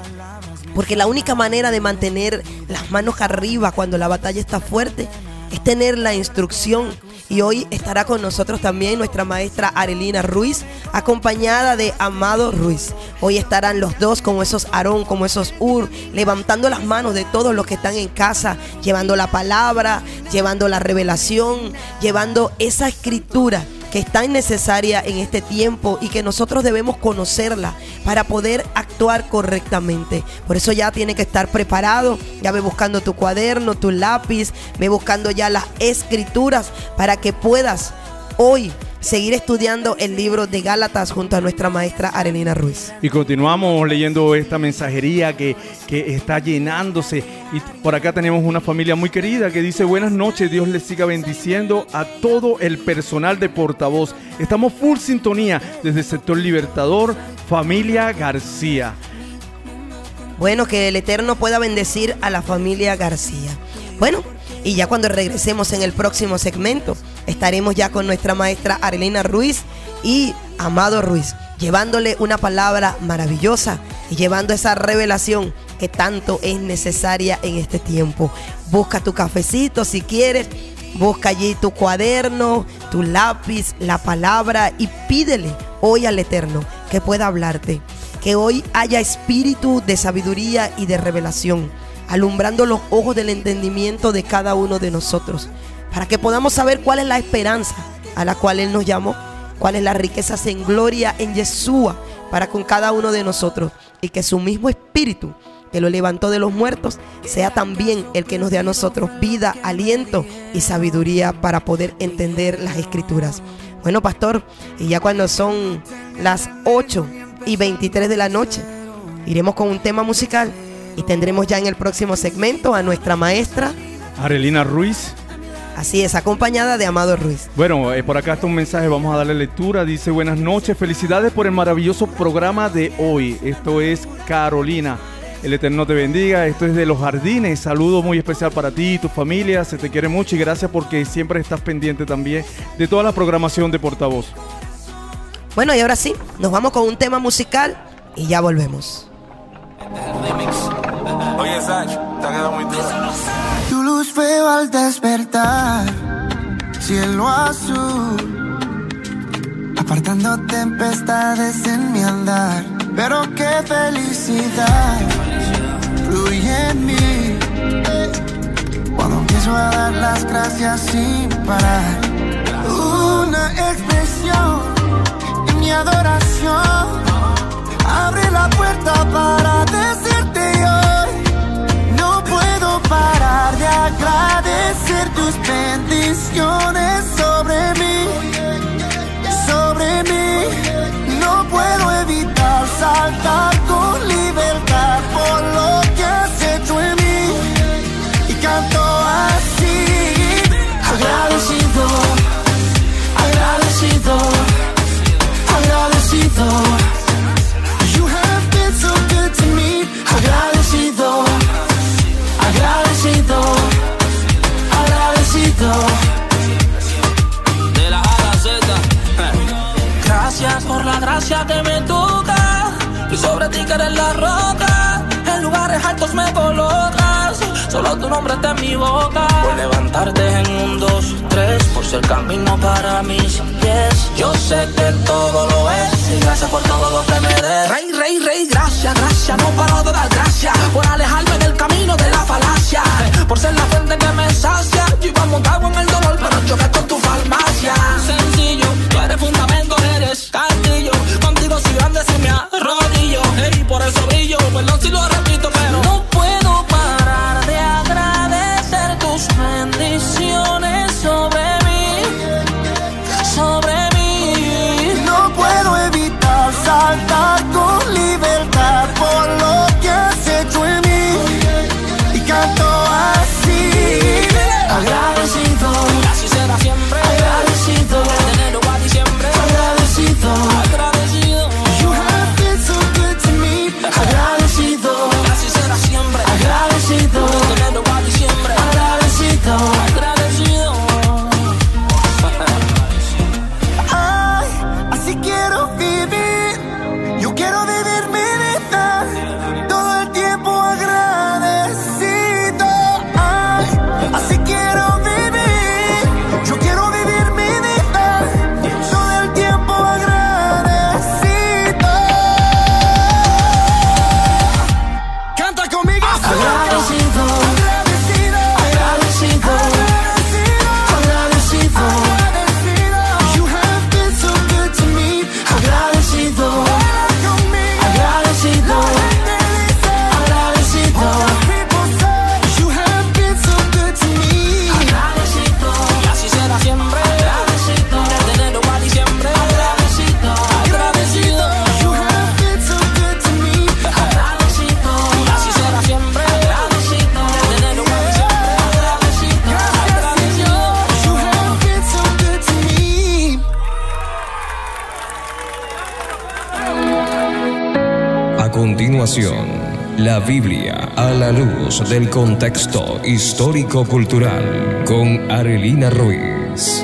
Porque la única manera de mantener las manos arriba cuando la batalla está fuerte es tener la instrucción. Y hoy estará con nosotros también nuestra maestra Arelina Ruiz, acompañada de Amado Ruiz. Hoy estarán los dos como esos Aarón, como esos Ur, levantando las manos de todos los que están en casa, llevando la palabra, llevando la revelación, llevando esa escritura que es tan necesaria en este tiempo y que nosotros debemos conocerla para poder actuar correctamente. Por eso ya tiene que estar preparado, ya ve buscando tu cuaderno, tu lápiz, ve buscando ya las escrituras para que puedas hoy seguir estudiando el libro de Gálatas junto a nuestra maestra Arenina Ruiz. Y continuamos leyendo esta mensajería que, que, está llenándose. Y por acá tenemos una familia muy querida que dice buenas noches, Dios les siga bendiciendo a todo el personal de portavoz. Estamos full sintonía desde el sector Libertador, familia García. Bueno, que el Eterno pueda bendecir a la familia García. Bueno, y ya cuando regresemos en el próximo segmento, estaremos ya con nuestra maestra Arelina Ruiz y Amado Ruiz, llevándole una palabra maravillosa y llevando esa revelación que tanto es necesaria en este tiempo. Busca tu cafecito si quieres, busca allí tu cuaderno, tu lápiz, la palabra y pídele hoy al Eterno que pueda hablarte. Que hoy haya espíritu de sabiduría y de revelación alumbrando los ojos del entendimiento de cada uno de nosotros, para que podamos saber cuál es la esperanza a la cual Él nos llamó, cuál es la riqueza en gloria en Yeshua para con cada uno de nosotros, y que su mismo espíritu que lo levantó de los muertos, sea también el que nos dé a nosotros vida, aliento y sabiduría para poder entender las escrituras. Bueno, pastor, y ya cuando son las 8 y 23 de la noche, iremos con un tema musical y tendremos ya en el próximo segmento a nuestra maestra Arelina Ruiz. Así es, acompañada de Amado Ruiz. Bueno, eh, por acá está un mensaje, vamos a darle lectura. Dice, buenas noches, felicidades por el maravilloso programa de hoy. Esto es Carolina. El Eterno te bendiga. Esto es de los jardines. Saludo muy especial para ti y tu familia. Se te quiere mucho y gracias porque siempre estás pendiente también de toda la programación de portavoz. Bueno, y ahora sí, nos vamos con un tema musical y ya volvemos. Oye, te ha quedado muy duro. Luz veo al despertar, cielo azul, apartando tempestades en mi andar. Pero qué felicidad fluye en mí cuando empiezo a dar las gracias sin parar. Una expresión en mi adoración abre la puerta para decirte hoy. Agradecer tus bendiciones sobre mí, sobre mí. No puedo evitar saltar que eres la roca. En lugares altos me colocas. Solo tu nombre está en mi boca. Por levantarte en un, dos, tres. Por ser camino para mis pies. Yo sé que todo lo es. Y gracias por todo lo que me des. Rey, rey, rey, gracias, gracias. No paro de dar gracias. Por alejarme del camino de la falacia. Por ser la fuente que me sacia. Yo iba montado en el dolor, pero choqué con tu farmacia. Sencillo, tú eres fundamento, eres castillo. Contigo si grande si me arrodillo. Y por eso brillo. Perdón si lo repito, pero la Biblia a la luz del contexto histórico-cultural con Arelina Ruiz.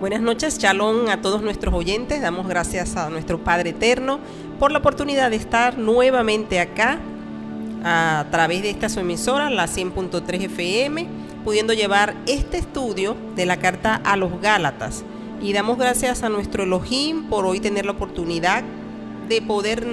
Buenas noches, shalom a todos nuestros oyentes. Damos gracias a nuestro Padre Eterno por la oportunidad de estar nuevamente acá a través de esta su emisora, la 100.3 FM, pudiendo llevar este estudio de la carta a los Gálatas. Y damos gracias a nuestro Elohim por hoy tener la oportunidad de poder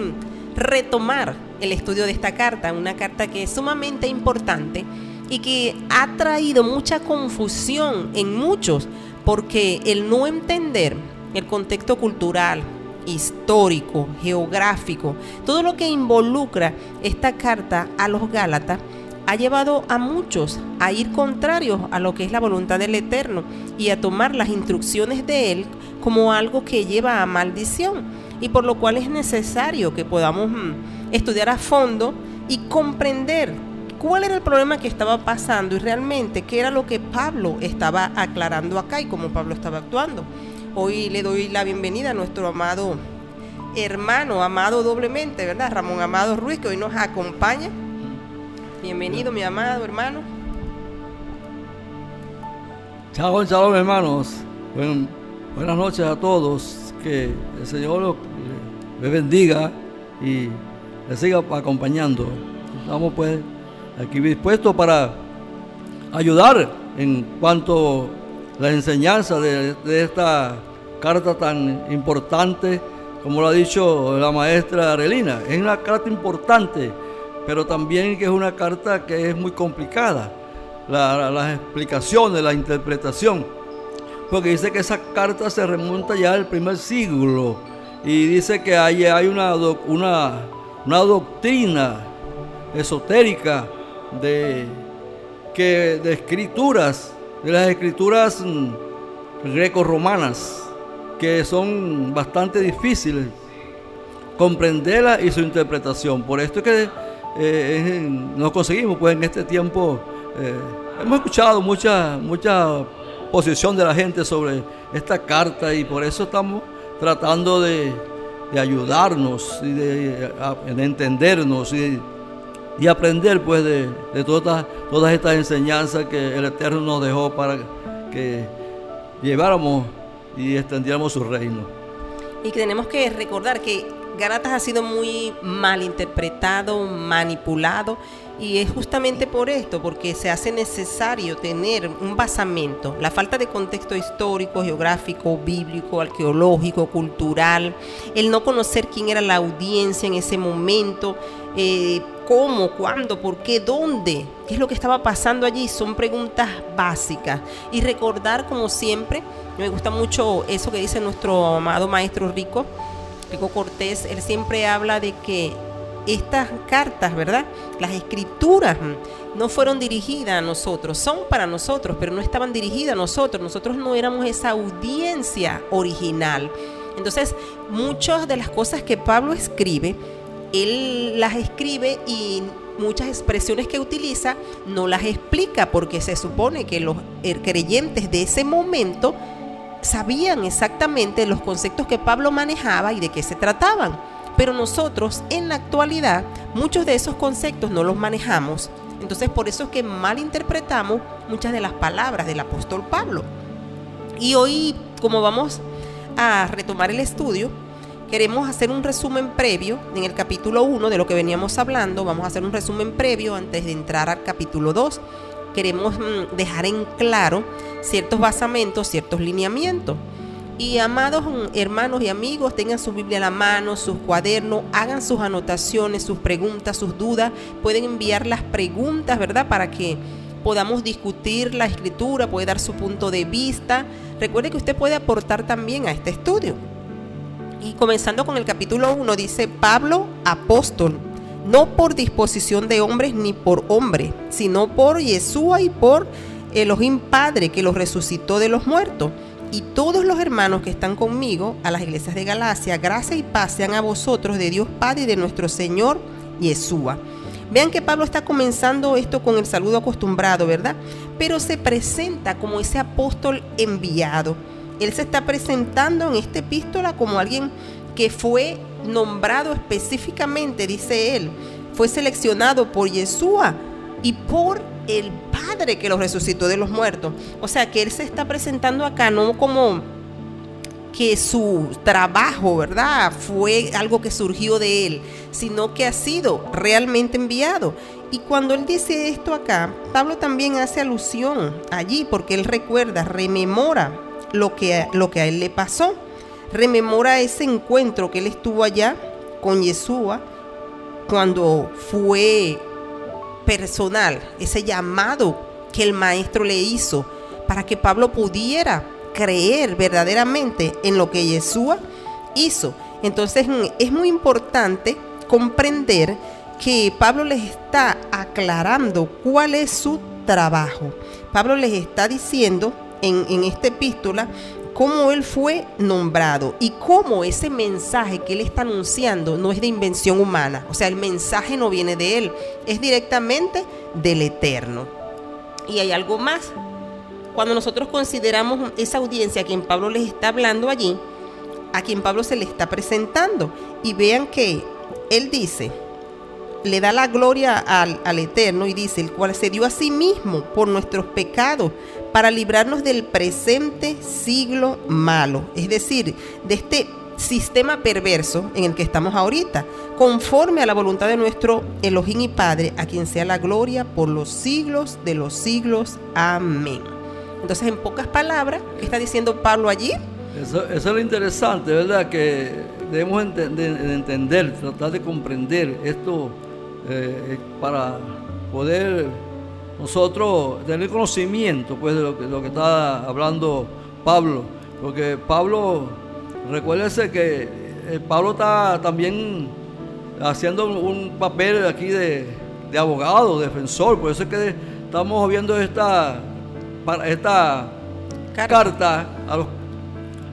retomar el estudio de esta carta, una carta que es sumamente importante y que ha traído mucha confusión en muchos porque el no entender el contexto cultural, histórico, geográfico, todo lo que involucra esta carta a los Gálatas, ha llevado a muchos a ir contrarios a lo que es la voluntad del Eterno y a tomar las instrucciones de Él como algo que lleva a maldición y por lo cual es necesario que podamos mm, estudiar a fondo y comprender cuál era el problema que estaba pasando y realmente qué era lo que Pablo estaba aclarando acá y cómo Pablo estaba actuando. Hoy le doy la bienvenida a nuestro amado hermano, amado doblemente, ¿verdad? Ramón Amado Ruiz, que hoy nos acompaña. Bienvenido, mi amado hermano. Chao, chao, hermanos. Buen- buenas noches a todos. Que el Señor los- bendiga y les siga acompañando. Estamos pues aquí dispuestos para ayudar en cuanto la enseñanza de, esta carta tan importante, como lo ha dicho la maestra Arelina. Es una carta importante, pero también que es una carta que es muy complicada. La- la- las explicaciones, la interpretación. Porque dice que esa carta se remonta ya al primer siglo y dice que hay, hay una, una, una doctrina esotérica de, que, de escrituras, de las escrituras mm, greco-romanas, que son bastante difíciles comprenderla y su interpretación. Por esto es que eh, nos conseguimos, pues en este tiempo eh, hemos escuchado mucha, mucha posición de la gente sobre esta carta y por eso estamos tratando de, de ayudarnos y de, de entendernos y, y aprender pues de, todas, todas estas enseñanzas que el Eterno nos dejó para que lleváramos y extendiéramos su reino. Y que tenemos que recordar que Gálatas ha sido muy mal interpretado, manipulado, y es justamente por esto, porque se hace necesario tener un basamento. La falta de contexto histórico, geográfico, bíblico, arqueológico, cultural, el no conocer quién era la audiencia en ese momento, eh, cómo, cuándo, por qué, dónde, qué es lo que estaba pasando allí, son preguntas básicas. Y recordar, como siempre, me gusta mucho eso que dice nuestro amado maestro Rico, Rico Cortés, él siempre habla de que estas cartas, ¿verdad? Las escrituras mm, no fueron dirigidas a nosotros, son para nosotros, pero no estaban dirigidas a nosotros. Nosotros no éramos esa audiencia original. Entonces, muchas de las cosas que Pablo escribe, él las escribe y muchas expresiones que utiliza no las explica porque se supone que los eh, creyentes de ese momento sabían exactamente los conceptos que Pablo manejaba y de qué se trataban. Pero nosotros en la actualidad muchos de esos conceptos no los manejamos. Entonces por eso es que malinterpretamos muchas de las palabras del apóstol Pablo. Y hoy, como vamos a retomar el estudio, queremos hacer un resumen previo en el capítulo 1 de lo que veníamos hablando. Vamos a hacer un resumen previo antes de entrar al capítulo 2. Queremos mm, dejar en claro ciertos basamentos, ciertos lineamientos. Y amados mm, hermanos y amigos, tengan su Biblia a la mano, sus cuadernos, hagan sus anotaciones, sus preguntas, sus dudas. Pueden enviar las preguntas, ¿verdad? Para que podamos discutir la escritura, puede dar su punto de vista. Recuerde que usted puede aportar también a este estudio. Y comenzando con el capítulo 1, dice Pablo, apóstol, no por disposición de hombres ni por hombre, sino por Yeshua y por Elohim Padre, que los resucitó de los muertos, y todos los hermanos que están conmigo a las iglesias de Galacia, gracia y paz sean a vosotros de Dios Padre y de nuestro Señor Yeshua. Vean que Pablo está comenzando esto con el saludo acostumbrado, ¿verdad? Pero se presenta como ese apóstol enviado. Él se está presentando en esta epístola como alguien que fue nombrado específicamente, dice él, fue seleccionado por Yeshua y por el Padre que lo resucitó de los muertos. O sea que él se está presentando acá no como que su trabajo, ¿verdad? Fue algo que surgió de él, sino que ha sido realmente enviado. Y cuando él dice esto acá, Pablo también hace alusión allí, porque él recuerda, rememora lo que, lo que a él le pasó. Rememora ese encuentro que él estuvo allá con Yeshua cuando fue personal, ese llamado que el maestro le hizo para que Pablo pudiera creer verdaderamente en lo que Yeshua hizo. Entonces es muy importante comprender que Pablo les está aclarando cuál es su trabajo. Pablo les está diciendo en, esta epístola cómo él fue nombrado y cómo ese mensaje que él está anunciando no es de invención humana. O sea, el mensaje no viene de él, es directamente del Eterno. Y hay algo más. Cuando nosotros consideramos esa audiencia a quien Pablo les está hablando allí, a quien Pablo se le está presentando, y vean que él dice, le da la gloria al, Eterno y dice, el cual se dio a sí mismo por nuestros pecados para librarnos del presente siglo malo, es decir, de este sistema perverso en el que estamos ahorita, conforme a la voluntad de nuestro Elohim y Padre, a quien sea la gloria por los siglos de los siglos. Amén. Entonces, en pocas palabras, ¿qué está diciendo Pablo allí? Eso, es lo interesante, ¿verdad? Que debemos entender tratar de comprender esto eh, para poder nosotros tener conocimiento pues, de lo que, lo que está hablando Pablo. Porque Pablo, recuérdese que eh, Pablo está también haciendo un papel aquí de, de abogado, defensor. Por eso es que estamos viendo esta, esta carta, carta a, los,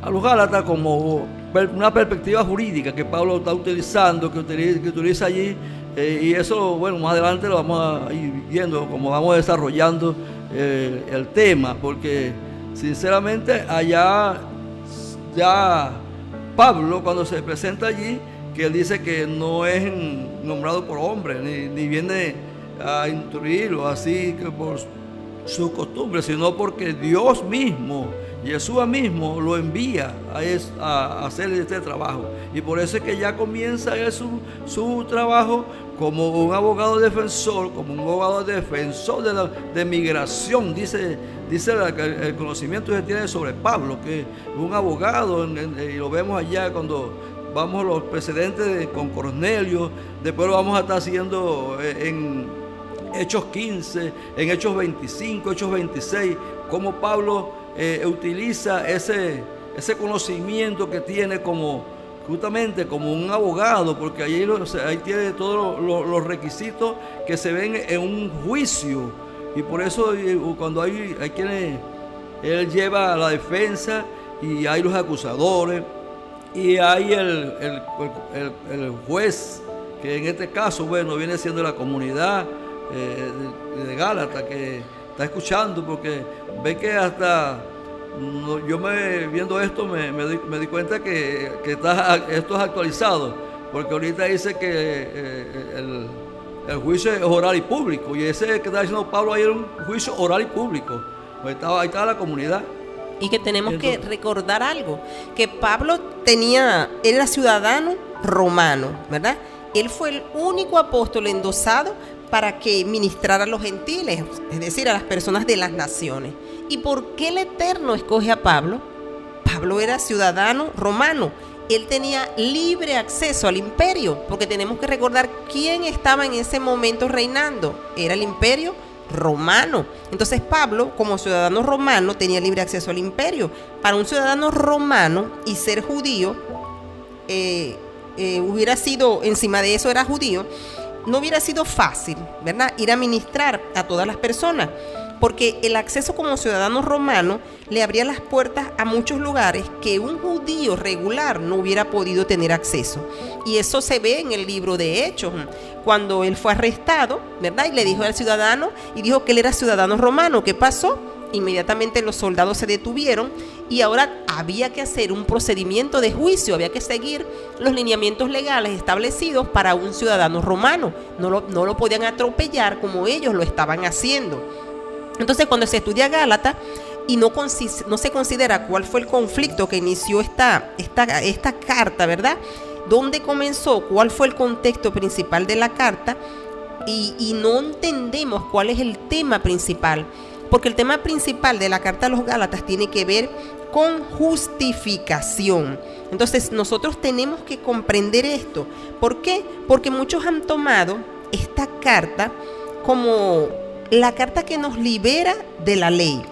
a los Gálatas como una perspectiva jurídica que Pablo está utilizando, que utiliza, que utiliza allí eh, y eso, bueno, más adelante lo vamos a ir viendo, como vamos desarrollando eh, el tema, porque sinceramente allá ya Pablo, cuando se presenta allí, que él dice que no es nombrado por hombre, ni, viene a instruirlo así que por su costumbre, sino porque Dios mismo, Jesús mismo lo envía a, a, hacer este trabajo. Y por eso es que ya comienza su, su trabajo como un abogado defensor, como un abogado defensor de, migración, dice, dice el conocimiento que tiene sobre Pablo, que es un abogado, en, y lo vemos allá cuando vamos a los precedentes de, con Cornelio, después lo vamos a estar haciendo en Hechos 15, en Hechos 25, Hechos 26, cómo Pablo eh, utiliza ese, ese conocimiento que tiene como justamente como un abogado, porque ahí, ahí tiene todos los, requisitos que se ven en un juicio. Y por eso cuando hay, hay quienes, él lleva la defensa y hay los acusadores y hay el, el, el, juez, que en este caso, bueno, viene siendo la comunidad eh, de, de Gálatas que está escuchando, porque ve que hasta no, yo me viendo esto me, me, di, me di, cuenta que, que está, esto es actualizado, porque ahorita dice que eh, el, el, juicio es oral y público, y ese que está diciendo Pablo ahí era un juicio oral y público, pues estaba, ahí estaba la comunidad. Y que tenemos Entonces, que recordar algo, que Pablo tenía, era ciudadano romano, ¿verdad? Él fue el único apóstol endosado para que ministrara a los gentiles, es decir, a las personas de las naciones. ¿Y por qué el Eterno escoge a Pablo? Pablo era ciudadano romano. Él tenía libre acceso al imperio, porque tenemos que recordar quién estaba en ese momento reinando. Era el imperio romano. Entonces Pablo, como ciudadano romano, tenía libre acceso al imperio. Para un ciudadano romano y ser judío, eh, eh, hubiera sido, encima de eso era judío, no hubiera sido fácil, ¿verdad? Ir a ministrar a todas las personas. Porque el acceso como ciudadano romano le abría las puertas a muchos lugares que un judío regular no hubiera podido tener acceso. Y eso se ve en el libro de Hechos, cuando él fue arrestado, ¿verdad? Y le dijo al ciudadano, y dijo que él era ciudadano romano. ¿Qué pasó? Inmediatamente los soldados se detuvieron y ahora había que hacer un procedimiento de juicio, había que seguir los lineamientos legales establecidos para un ciudadano romano. No lo, no lo podían atropellar como ellos lo estaban haciendo. Entonces cuando se estudia Gálatas y no, se considera cuál fue el conflicto que inició esta carta, ¿verdad? ¿Dónde comenzó? ¿Cuál fue el contexto principal de la carta? y, y no entendemos cuál es el tema principal. Porque el tema principal de la carta a los Gálatas tiene que ver con justificación. Entonces nosotros tenemos que comprender esto. ¿Por qué? Porque muchos han tomado esta carta como la carta que nos libera de la ley.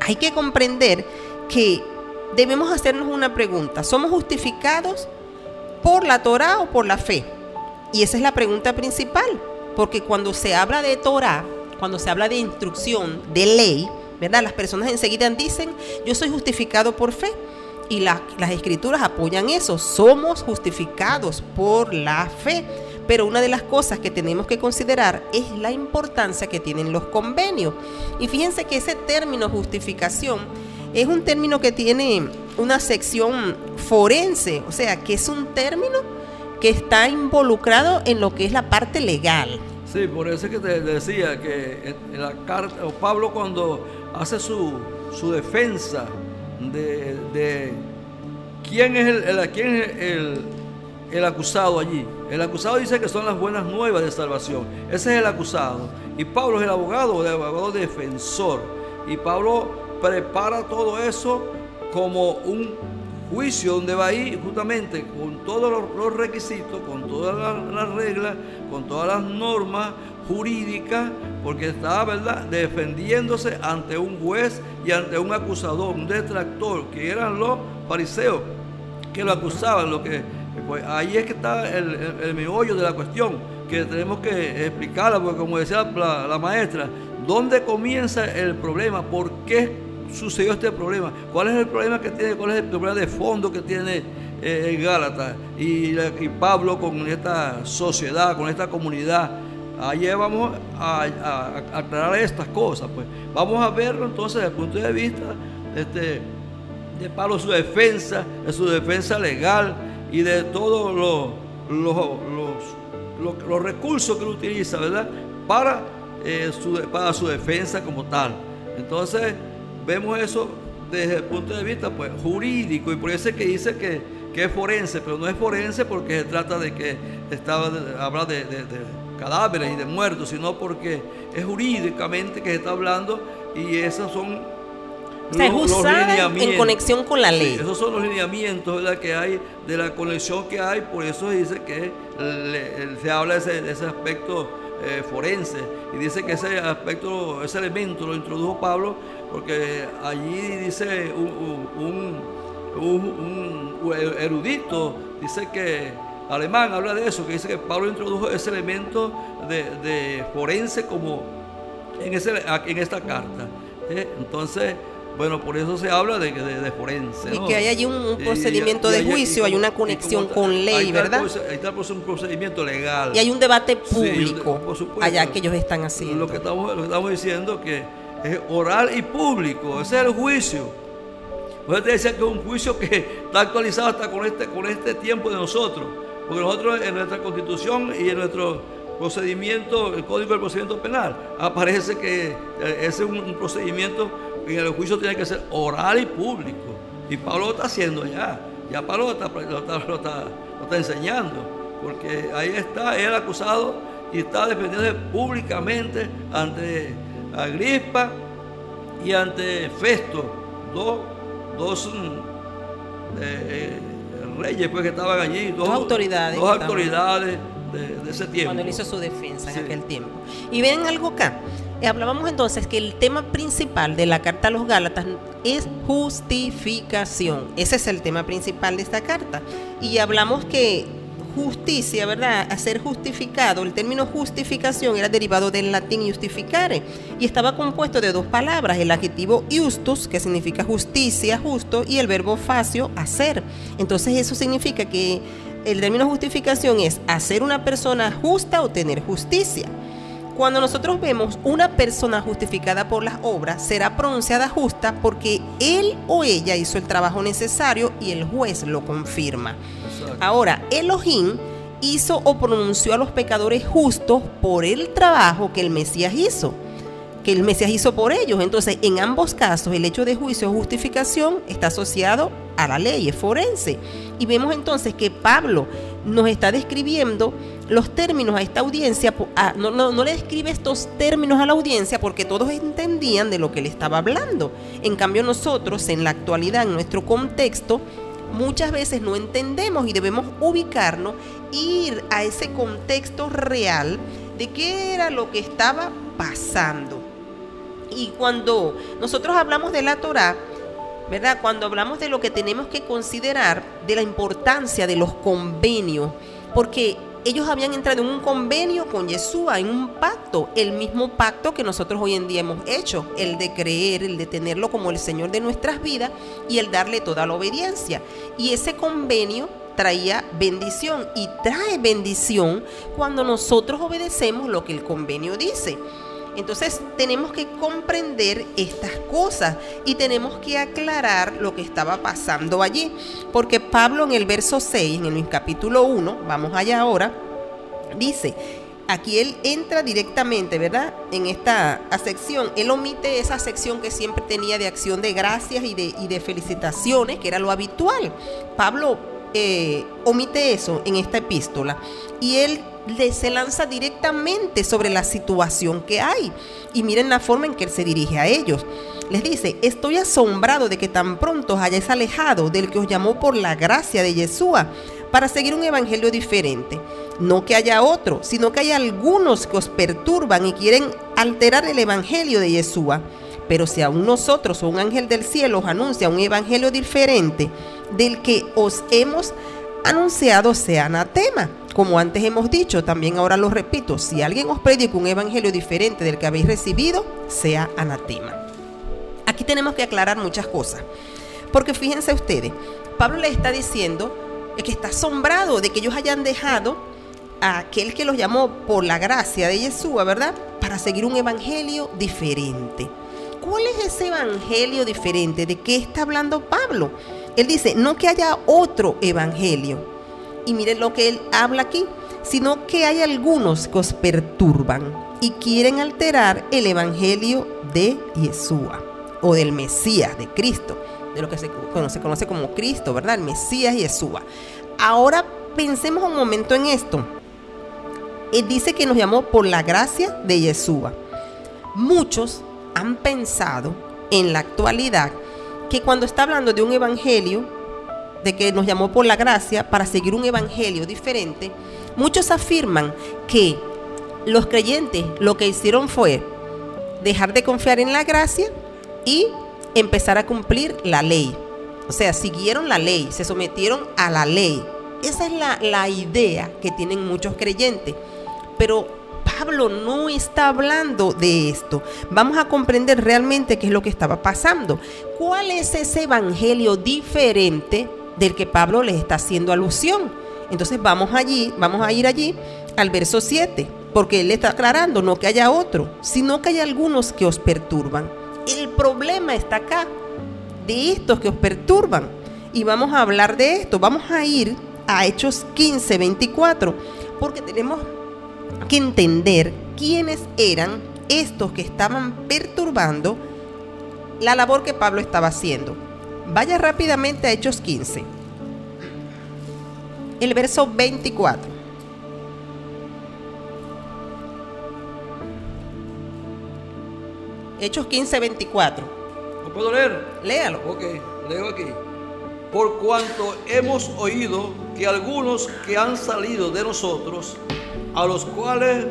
Hay que comprender que debemos hacernos una pregunta. ¿Somos justificados por la Torah o por la fe? Y esa es la pregunta principal, porque cuando se habla de Torah, cuando se habla de instrucción, de ley, ¿verdad? Las personas enseguida dicen, yo soy justificado por fe. Y la- las escrituras apoyan eso, somos justificados por la fe. Pero una de las cosas que tenemos que considerar es la importancia que tienen los convenios. Y fíjense que ese término justificación es un término que tiene una sección forense, o sea, que es un término que está involucrado en lo que es la parte legal. Sí, por eso es que te decía que la carta, Pablo cuando hace su, su defensa de, de quién es, el- quién es el, el acusado allí. El acusado dice que son las buenas nuevas de salvación. Ese es el acusado. Y Pablo es el abogado, el abogado defensor. Y Pablo prepara todo eso como un juicio donde va a ir justamente con todos los, requisitos, con todas las, las reglas, con todas las normas jurídicas, porque está, ¿verdad?, defendiéndose ante un juez y ante un acusador, un detractor, que eran los fariseos que lo acusaban, lo que pues ahí es que está el, meollo de la cuestión, que tenemos que explicarla, porque como decía la, maestra, ¿dónde comienza el problema? ¿Por qué sucedió este problema? ¿Cuál es el problema que tiene? ¿Cuál es el problema de fondo que tiene eh, Gálatas y, Pablo con esta sociedad, con esta comunidad? Ayer vamos a, aclarar estas cosas, pues vamos a verlo entonces desde el punto de vista este, de Pablo su defensa, de su defensa legal y de todos los, los, los- los- recursos que él utiliza, ¿verdad? Para, eh, su, para su defensa como tal. Entonces, vemos eso desde el punto de vista pues, jurídico y por eso es que dice que, que es forense, pero no es forense porque se trata de que estaba, habla de, de- de cadáveres y de muertos, sino porque es jurídicamente que se está hablando y esos son O sea, es los- usada en conexión con la Sí, ley. esos son los lineamientos ¿verdad? que hay, de la conexión que hay, por eso dice que le- se habla de ese, de ese aspecto eh, forense y dice que ese aspecto, ese elemento lo introdujo Pablo porque allí dice un, un- un- un erudito, dice que alemán habla de eso, que dice que Pablo introdujo ese elemento de, de forense como en, ese, en esta carta. ¿eh? Entonces, bueno, por eso se habla de, de, de forense. Y que hay allí un- procedimiento y de hay- y juicio, hay una como conexión tal, con ley, ¿verdad? está el proce- un procedimiento legal. Y hay un debate Sí, público por supuesto. allá que ellos están haciendo. Lo que estamos, lo que estamos diciendo que es oral y público, ese es el juicio. Pues te decía que es un juicio que está actualizado hasta con este, con este tiempo de nosotros. Porque nosotros en nuestra constitución y en nuestro procedimiento, el código del procedimiento penal, aparece que eh, ese es un, un procedimiento en el juicio tiene que ser oral y público. Y Pablo lo está haciendo ya. Ya Pablo lo está, lo está- lo está- lo está enseñando. Porque ahí está el acusado y está defendiéndose públicamente ante Agrispa y ante Festo, dos, dos mm, eh, eh, reyes pues, que estaban allí, dos, Dos autoridades dos estaban. De, de ese tiempo. cuando él hizo su defensa Sí. en aquel tiempo. Y ven algo acá. Eh, Hablábamos entonces que el tema principal de la carta a los Gálatas es justificación. Ese es el tema principal de esta carta. Y hablamos que justicia, ¿verdad? A ser justificado, el término justificación era derivado del latín justificare y estaba compuesto de dos palabras, el adjetivo justus, que significa justicia, justo, y el verbo facio, hacer. Entonces eso significa que el término justificación es hacer una persona justa o tener justicia. Cuando nosotros vemos una persona justificada por las obras, será pronunciada justa porque él o ella hizo el trabajo necesario y el juez lo confirma. Ahora, Elohim hizo o pronunció a los pecadores justos por el trabajo que el Mesías hizo, que el Mesías hizo por ellos. Entonces, en ambos casos, el hecho de juicio o justificación está asociado a la ley, es forense. Y vemos entonces que Pablo nos está describiendo los términos a esta audiencia, no, no, le describe estos términos a la audiencia porque todos entendían de lo que le estaba hablando. En cambio nosotros, en la actualidad, en nuestro contexto, muchas veces no entendemos y debemos ubicarnos, ir a ese contexto real de qué era lo que estaba pasando. Y cuando nosotros hablamos de la Torah, ¿verdad? Cuando hablamos de lo que tenemos que considerar, de la importancia de los convenios, porque ellos habían entrado en un convenio con Yeshua, en un pacto, el mismo pacto que nosotros hoy en día hemos hecho, el de creer, el de tenerlo como el Señor de nuestras vidas y el darle toda la obediencia. Y ese convenio traía bendición y trae bendición cuando nosotros obedecemos lo que el convenio dice. Entonces tenemos que comprender estas cosas y tenemos que aclarar lo que estaba pasando allí. Porque Pablo en el verso 6, en el capítulo 1, vamos allá ahora, dice, aquí él entra directamente, ¿verdad? En esta sección. Él omite esa sección que siempre tenía de acción de gracias y de, felicitaciones, que era lo habitual. Pablo eh, omite eso en esta epístola. Y él se lanza directamente sobre la situación que hay. Y miren la forma en que él se dirige a ellos. Les dice, estoy asombrado de que tan pronto os hayáis alejado del que os llamó por la gracia de Yeshua para seguir un evangelio diferente. No que haya otro, sino que hay algunos que os perturban y quieren alterar el evangelio de Yeshua. Pero si aún nosotros o un ángel del cielo os anuncia un evangelio diferente del que os hemos anunciado, sea anatema. Como antes hemos dicho, también ahora lo repito, si alguien os predica un evangelio diferente del que habéis recibido, sea anatema. Aquí tenemos que aclarar muchas cosas, porque fíjense ustedes, Pablo le está diciendo que está asombrado de que ellos hayan dejado a aquel que los llamó por la gracia de Yeshua, ¿verdad? Para seguir un evangelio diferente. ¿Cuál es ese evangelio diferente? ¿De qué está hablando Pablo? Él dice, no que haya otro evangelio, y miren lo que él habla aquí, sino que hay algunos que os perturban y quieren alterar el evangelio de Yeshua o del Mesías, de Cristo, de lo que se conoce, como Cristo, ¿verdad? El Mesías Yeshua. Ahora pensemos un momento en esto. Él dice que nos llamó por la gracia de Yeshua. Muchos han pensado en la actualidad que cuando está hablando de un evangelio, de que nos llamó por la gracia para seguir un evangelio diferente, muchos afirman que los creyentes lo que hicieron fue dejar de confiar en la gracia y empezar a cumplir la ley. O sea, siguieron la ley, se sometieron a la ley. Esa es la, la idea que tienen muchos creyentes. Pero Pablo no está hablando de esto. Vamos a comprender realmente qué es lo que estaba pasando. ¿Cuál es ese evangelio diferente del que Pablo les está haciendo alusión. Entonces vamos allí, vamos a ir allí al verso 7, porque él está aclarando no que haya otro, sino que hay algunos que os perturban. El problema está acá, de estos que os perturban. Y vamos a hablar de esto, vamos a ir a Hechos 15, 24, porque tenemos que entender quiénes eran estos que estaban perturbando la labor que Pablo estaba haciendo. Vaya rápidamente a Hechos 15. El verso 24. Hechos 15, 24. ¿Lo puedo leer? Léalo. Ok, leo aquí. Por cuanto hemos oído que algunos que han salido de nosotros, a los cuales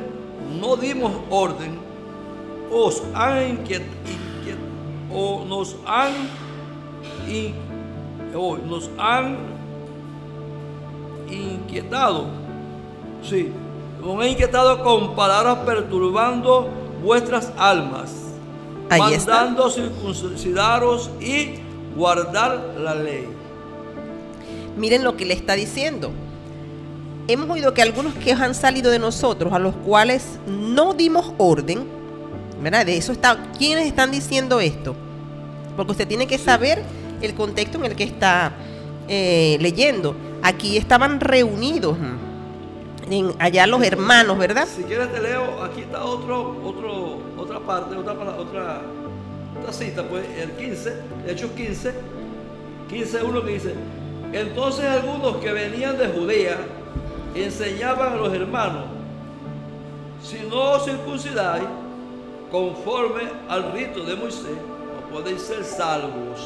no dimos orden, os han inquietado, o nos han y nos han inquietado. Sí, os he inquietado con palabras perturbando vuestras almas, Ahí está. mandando circuncidaros y guardar la ley. Miren lo que le está diciendo. Hemos oído que algunos que han salido de nosotros, a los cuales no dimos orden, ¿verdad? De eso está. ¿Quiénes están diciendo esto? Porque usted tiene que saber el contexto en el que está eh, leyendo. Aquí estaban reunidos, mm, allá los hermanos, ¿verdad? Si quieres te leo, aquí está otro, otro, otra parte, otra, otra, otra cita, pues el 15, Hechos 15, 15, uno que dice, entonces algunos que venían de Judea enseñaban a los hermanos, si no os circuncidáis conforme al rito de Moisés, no podéis ser salvos.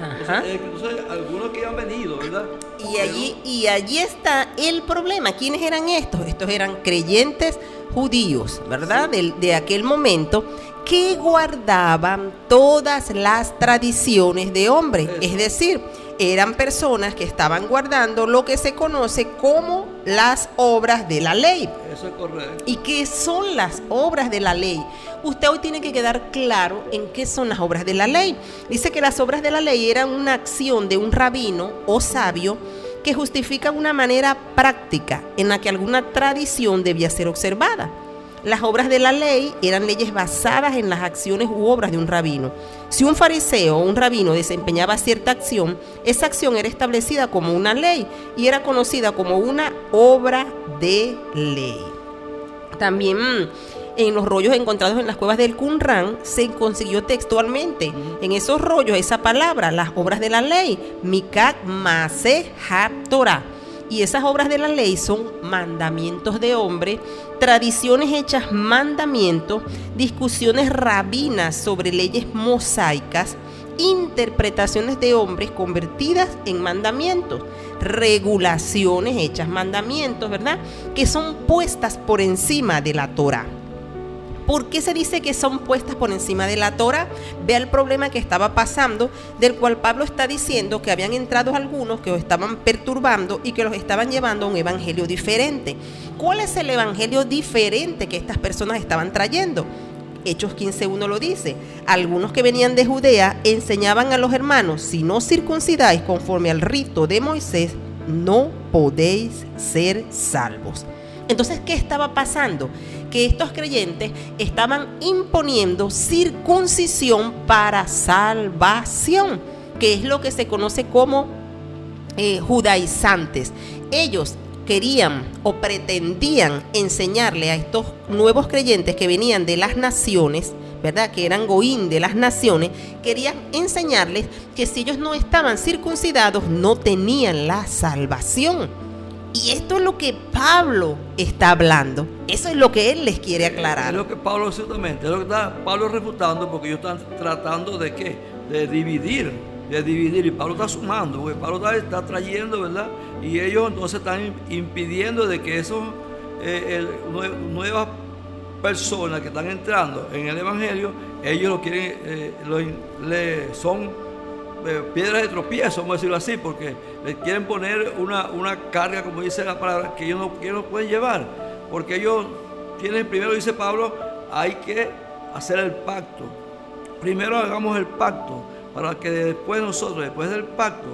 Ajá. Entonces, algunos que han venido, ¿verdad? Y allí, y allí está el problema. ¿Quiénes eran estos? Estos eran creyentes judíos, ¿verdad? Del- De, aquel momento que guardaban todas las tradiciones de hombre. Eso. Es decir, eran personas que estaban guardando lo que se conoce como las obras de la ley. Eso es correcto. ¿Y qué son las obras de la ley? Usted hoy tiene que quedar claro en qué son las obras de la ley. Dice que las obras de la ley eran una acción de un rabino o sabio que justifica una manera práctica en la que alguna tradición debía ser observada. Las obras de la ley eran leyes basadas en las acciones u obras de un rabino. Si un fariseo o un rabino desempeñaba cierta acción, esa acción era establecida como una ley y era conocida como una obra de ley. También mm, en los rollos encontrados en las cuevas del Qumran se consiguió textualmente en esos rollos esa palabra, las obras de la ley, Mikak Maseh Torah. Y esas obras de la ley son mandamientos de hombre, tradiciones hechas mandamientos, discusiones rabinas sobre leyes mosaicas, interpretaciones de hombres convertidas en mandamientos, regulaciones hechas mandamientos, ¿verdad? Que son puestas por encima de la Torah. ¿Por qué se dice que son puestas por encima de la Torah? Vea el problema que estaba pasando, del cual Pablo está diciendo que habían entrado algunos que los estaban perturbando y que los estaban llevando a un evangelio diferente. ¿Cuál es el evangelio diferente que estas personas estaban trayendo? Hechos 15.1 lo dice. Algunos que venían de Judea enseñaban a los hermanos, si no circuncidáis conforme al rito de Moisés, no podéis ser salvos. Entonces, ¿qué estaba pasando? Que estos creyentes estaban imponiendo circuncisión para salvación, que es lo que se conoce como eh, judaizantes. Ellos querían o pretendían enseñarle a estos nuevos creyentes que venían de las naciones, ¿verdad? Que eran goín de las naciones, querían enseñarles que si ellos no estaban circuncidados no tenían la salvación. Y esto es lo que Pablo está hablando. Eso es lo que él les quiere Es aclarar. lo que Pablo ciertamente, es lo que está Pablo refutando porque ellos están tratando de qué? De dividir, de dividir. Y Pablo está sumando, porque Pablo está, está trayendo, ¿verdad? Y ellos entonces están impidiendo de que esos eh, nuevas personas que están entrando en el Evangelio, ellos lo quieren, eh, lo le, son eh, piedras de tropiezo, vamos a decirlo así, porque les quieren poner una, una carga, como dice la palabra, que ellos no, que no pueden llevar. Porque ellos tienen, primero dice Pablo, hay que hacer el pacto. Primero hagamos el pacto, para que después nosotros, después del pacto,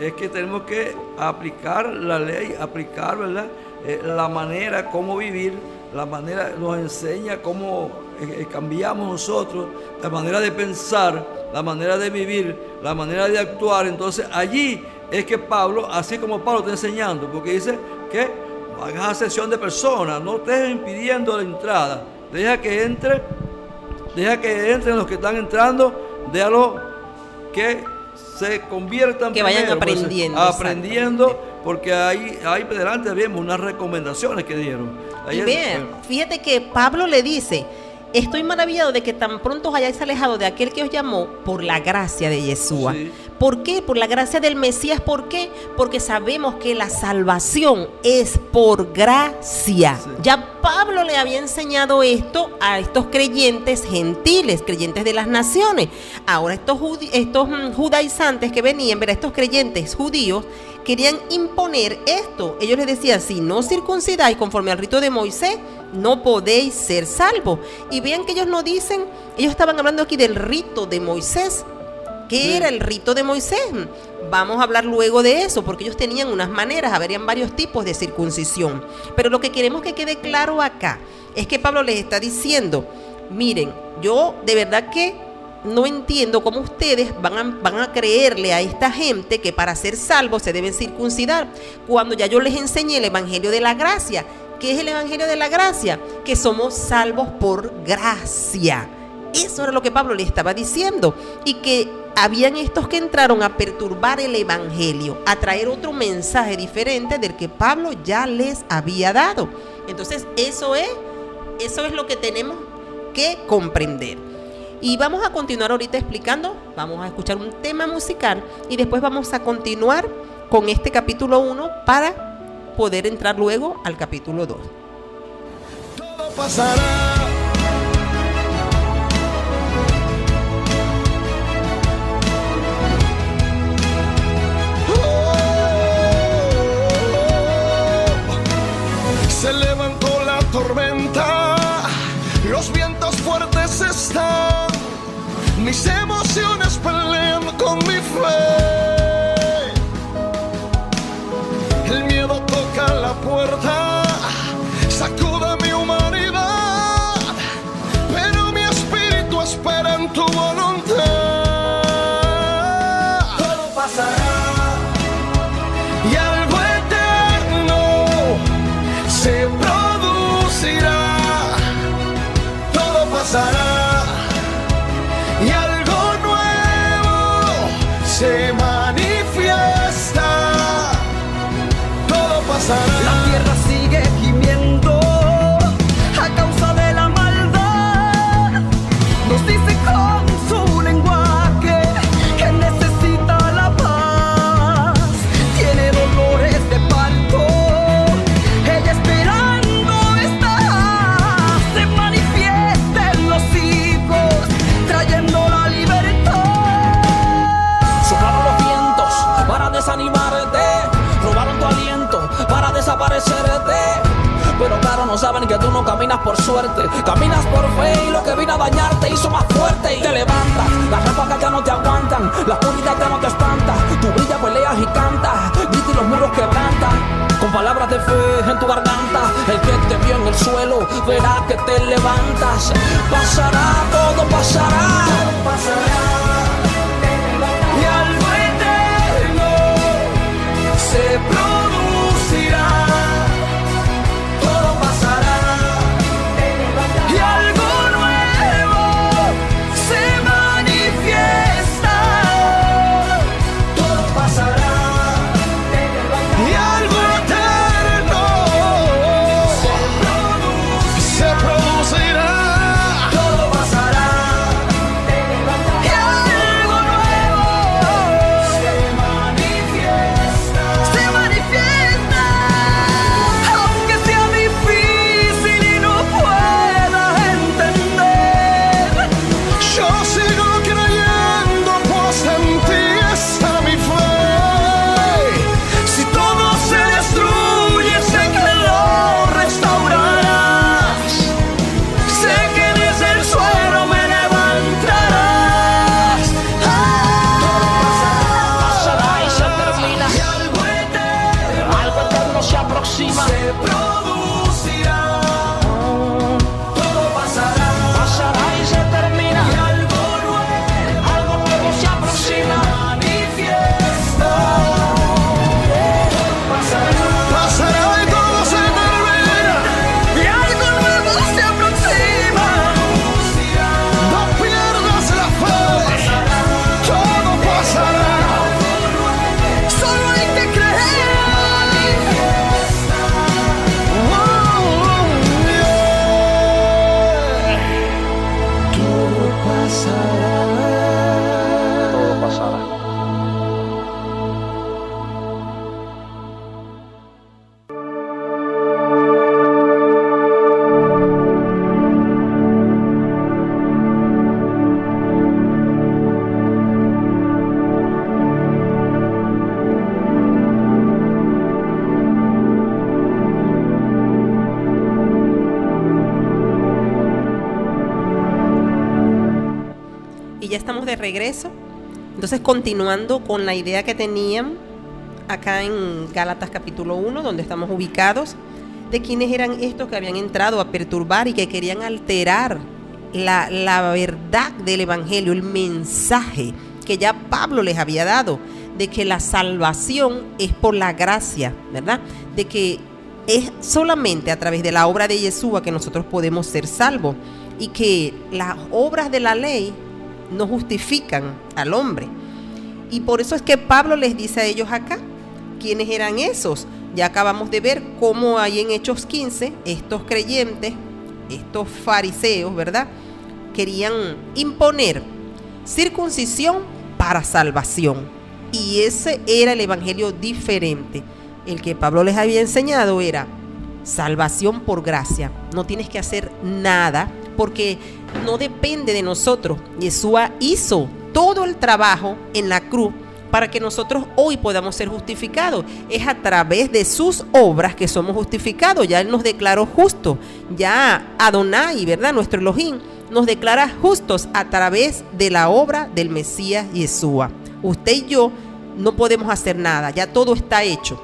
es que tenemos que aplicar la ley, aplicar, ¿verdad? Eh, la manera, cómo vivir, la manera, nos enseña cómo cambiamos nosotros, la manera de pensar, la manera de vivir, la manera de actuar. Entonces allí es que Pablo, así como Pablo está enseñando, porque dice que hagas acepción de personas, no estés impidiendo la entrada, deja que entre, deja que entren los que están entrando, déjalo que se conviertan Que vayan primero, pues, aprendiendo, aprendiendo, porque ahí, ahí delante vemos unas recomendaciones que dieron. Y vean, fíjate que Pablo le dice, estoy maravillado de que tan pronto os hayáis alejado de aquel que os llamó por la gracia de Yeshua. Sí. ¿Por qué? Por la gracia del Mesías. ¿Por qué? Porque sabemos que la salvación es por gracia. Sí. Ya Pablo le había enseñado esto a estos creyentes gentiles, creyentes de las naciones. Ahora estos mm, judaizantes que venían, ver estos creyentes judíos, querían imponer esto. Ellos les decían, si no circuncidáis conforme al rito de Moisés, no podéis ser salvos. Y vean que ellos no dicen, ellos estaban hablando aquí del rito de Moisés. ¿Qué era el rito de Moisés? Vamos a hablar luego de eso, porque ellos tenían unas maneras, habrían varios tipos de circuncisión. Pero lo que queremos que quede claro acá es que Pablo les está diciendo, miren, yo de verdad que no entiendo cómo ustedes van a, van a creerle a esta gente que para ser salvos se deben circuncidar, cuando ya yo les enseñé el Evangelio de la Gracia. ¿Qué es el Evangelio de la Gracia? Que somos salvos por gracia. Eso era lo que Pablo le estaba diciendo. Y que habían estos que entraron a perturbar el Evangelio, a traer otro mensaje diferente del que Pablo ya les había dado. Entonces, eso es, eso es lo que tenemos que comprender. Y vamos a continuar ahorita explicando, vamos a escuchar un tema musical y después vamos a continuar con este capítulo 1 para poder entrar luego al capítulo 2. todo pasará. Oh, Se levantó mis emociones pelean con mi fe. El miedo toca la puerta, sacude mi humanidad, pero mi espíritu espera en tu saben que tú no caminas por suerte, caminas por fe y lo que vino a dañarte hizo más fuerte y te levantas. Las ráfagas ya no te aguantan, la oscuridad ya no te espanta. Tu brilla, peleas y cantas, grita y los muros quebrantan. Con palabras de fe en tu garganta, el que te vio en el suelo verá que te levantas. Pasará, todo pasará. Y algo eterno se estamos de regreso. Entonces, continuando con la idea que tenían acá en Gálatas capítulo 1, donde estamos ubicados, de quiénes eran estos que habían entrado a perturbar y que querían alterar la, la verdad del Evangelio, el mensaje que ya Pablo les había dado, de que la salvación es por la gracia, ¿verdad? De que es solamente a través de la obra de Yeshua que nosotros podemos ser salvos y que las obras de la ley no justifican al hombre. Y por eso es que Pablo les dice a ellos acá, ¿quiénes eran esos? Ya acabamos de ver cómo hay en Hechos 15 estos creyentes, estos fariseos, ¿verdad? Querían imponer circuncisión para salvación. Y ese era el evangelio diferente. El que Pablo les había enseñado era salvación por gracia. No tienes que hacer nada porque no depende de nosotros. Yeshua hizo todo el trabajo en la cruz para que nosotros hoy podamos ser justificados. Es a través de sus obras que somos justificados. Ya Él nos declaró justos. Ya Adonai, ¿verdad? Nuestro Elohim nos declara justos a través de la obra del Mesías Yeshua. Usted y yo no podemos hacer nada. Ya todo está hecho.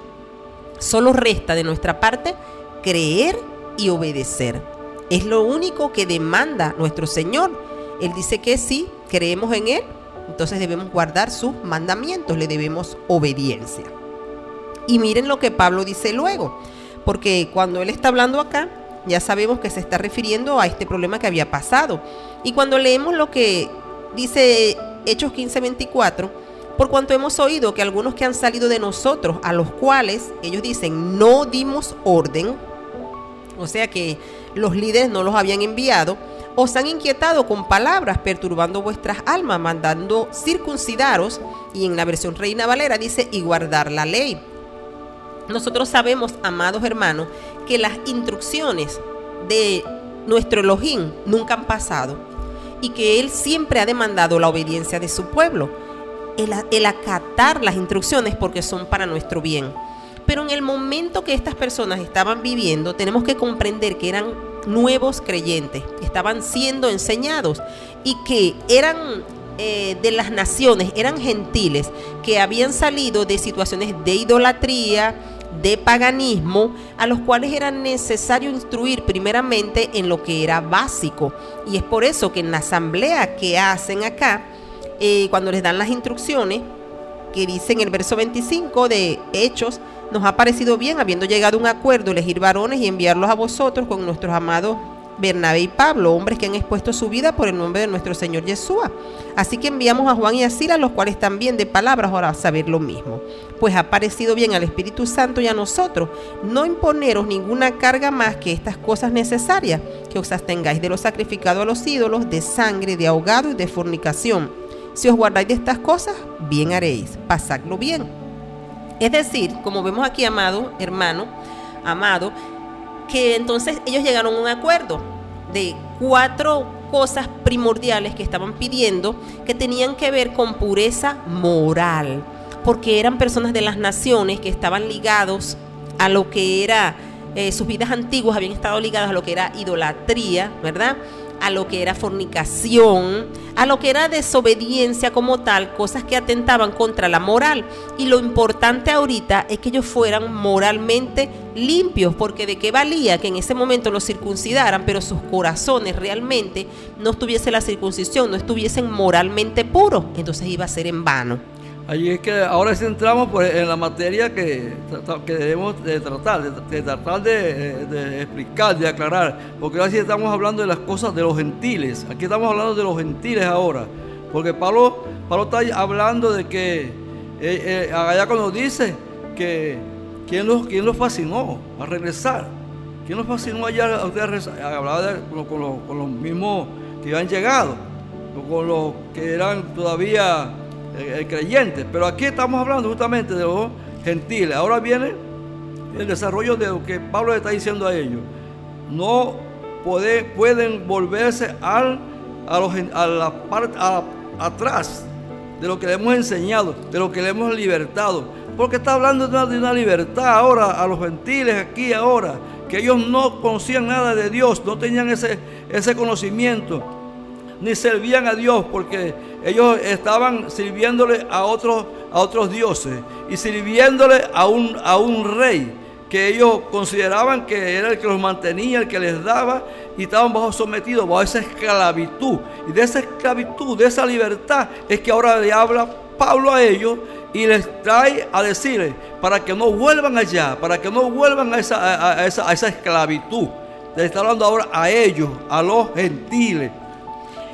Solo resta de nuestra parte creer y obedecer. Es lo único que demanda nuestro Señor. Él dice que sí, creemos en Él, entonces debemos guardar sus mandamientos, le debemos obediencia. Y miren lo que Pablo dice luego, porque cuando él está hablando acá, ya sabemos que se está refiriendo a este problema que había pasado. Y cuando leemos lo que dice Hechos 15:24, por cuanto hemos oído que algunos que han salido de nosotros, a los cuales ellos dicen no dimos orden, o sea que los líderes no los habían enviado, os han inquietado con palabras, perturbando vuestras almas, mandando circuncidaros, y en la versión Reina Valera dice, y guardar la ley. Nosotros sabemos, amados hermanos, que las instrucciones de nuestro Elohim nunca han pasado y que Él siempre ha demandado la obediencia de su pueblo, el, el acatar las instrucciones porque son para nuestro bien. Pero en el momento que estas personas estaban viviendo, tenemos que comprender que eran nuevos creyentes, estaban siendo enseñados y que eran eh, de las naciones, eran gentiles, que habían salido de situaciones de idolatría, de paganismo, a los cuales era necesario instruir primeramente en lo que era básico. Y es por eso que en la asamblea que hacen acá, eh, cuando les dan las instrucciones, que dice en el verso 25 de Hechos, nos ha parecido bien, habiendo llegado a un acuerdo, elegir varones y enviarlos a vosotros con nuestros amados Bernabé y Pablo, hombres que han expuesto su vida por el nombre de nuestro Señor Yeshua. Así que enviamos a Juan y a Sila, los cuales también de palabras ahora saber lo mismo. Pues ha parecido bien al Espíritu Santo y a nosotros no imponeros ninguna carga más que estas cosas necesarias, que os abstengáis de lo sacrificado a los ídolos, de sangre, de ahogado y de fornicación. Si os guardáis de estas cosas, bien haréis, pasadlo bien. Es decir, como vemos aquí, amado hermano, amado, que entonces ellos llegaron a un acuerdo de cuatro cosas primordiales que estaban pidiendo que tenían que ver con pureza moral, porque eran personas de las naciones que estaban ligados a lo que era, eh, sus vidas antiguas habían estado ligadas a lo que era idolatría, ¿verdad? A lo que era fornicación, a lo que era desobediencia como tal, cosas que atentaban contra la moral. Y lo importante ahorita es que ellos fueran moralmente limpios, porque de qué valía que en ese momento los circuncidaran, pero sus corazones realmente no estuviese la circuncisión, no estuviesen moralmente puros, entonces iba a ser en vano. Allí es que ahora sí entramos pues, en la materia que, que debemos de tratar, de, tratar de, explicar, de aclarar, porque ahora sí estamos hablando de las cosas de los gentiles, aquí estamos hablando de los gentiles ahora, porque Pablo, Pablo está hablando de que, eh, eh, allá cuando dice que ¿quién los, quién los fascinó a regresar, quién los fascinó allá a ustedes hablaba con, con, los, con los mismos que habían llegado, con los que eran todavía el, creyente. Pero aquí estamos hablando justamente de los gentiles. Ahora viene el desarrollo de lo que Pablo le está diciendo a ellos. No pueden volverse al, a, los, a la parte atrás de lo que le hemos enseñado, de lo que le hemos libertado. Porque está hablando de una, de una libertad ahora a los gentiles aquí ahora, que ellos no conocían nada de Dios, no tenían ese, ese conocimiento. Ni servían a Dios porque ellos estaban sirviéndole a otros, a otros dioses y sirviéndole a un, a un rey que ellos consideraban que era el que los mantenía, el que les daba, y estaban bajo sometidos, bajo esa esclavitud. Y de esa esclavitud, de esa libertad, es que ahora le habla Pablo a ellos y les trae a decirles, para que no vuelvan allá, para que no vuelvan a esa, a- esa, a esa esclavitud. Le está hablando ahora a ellos, a los gentiles.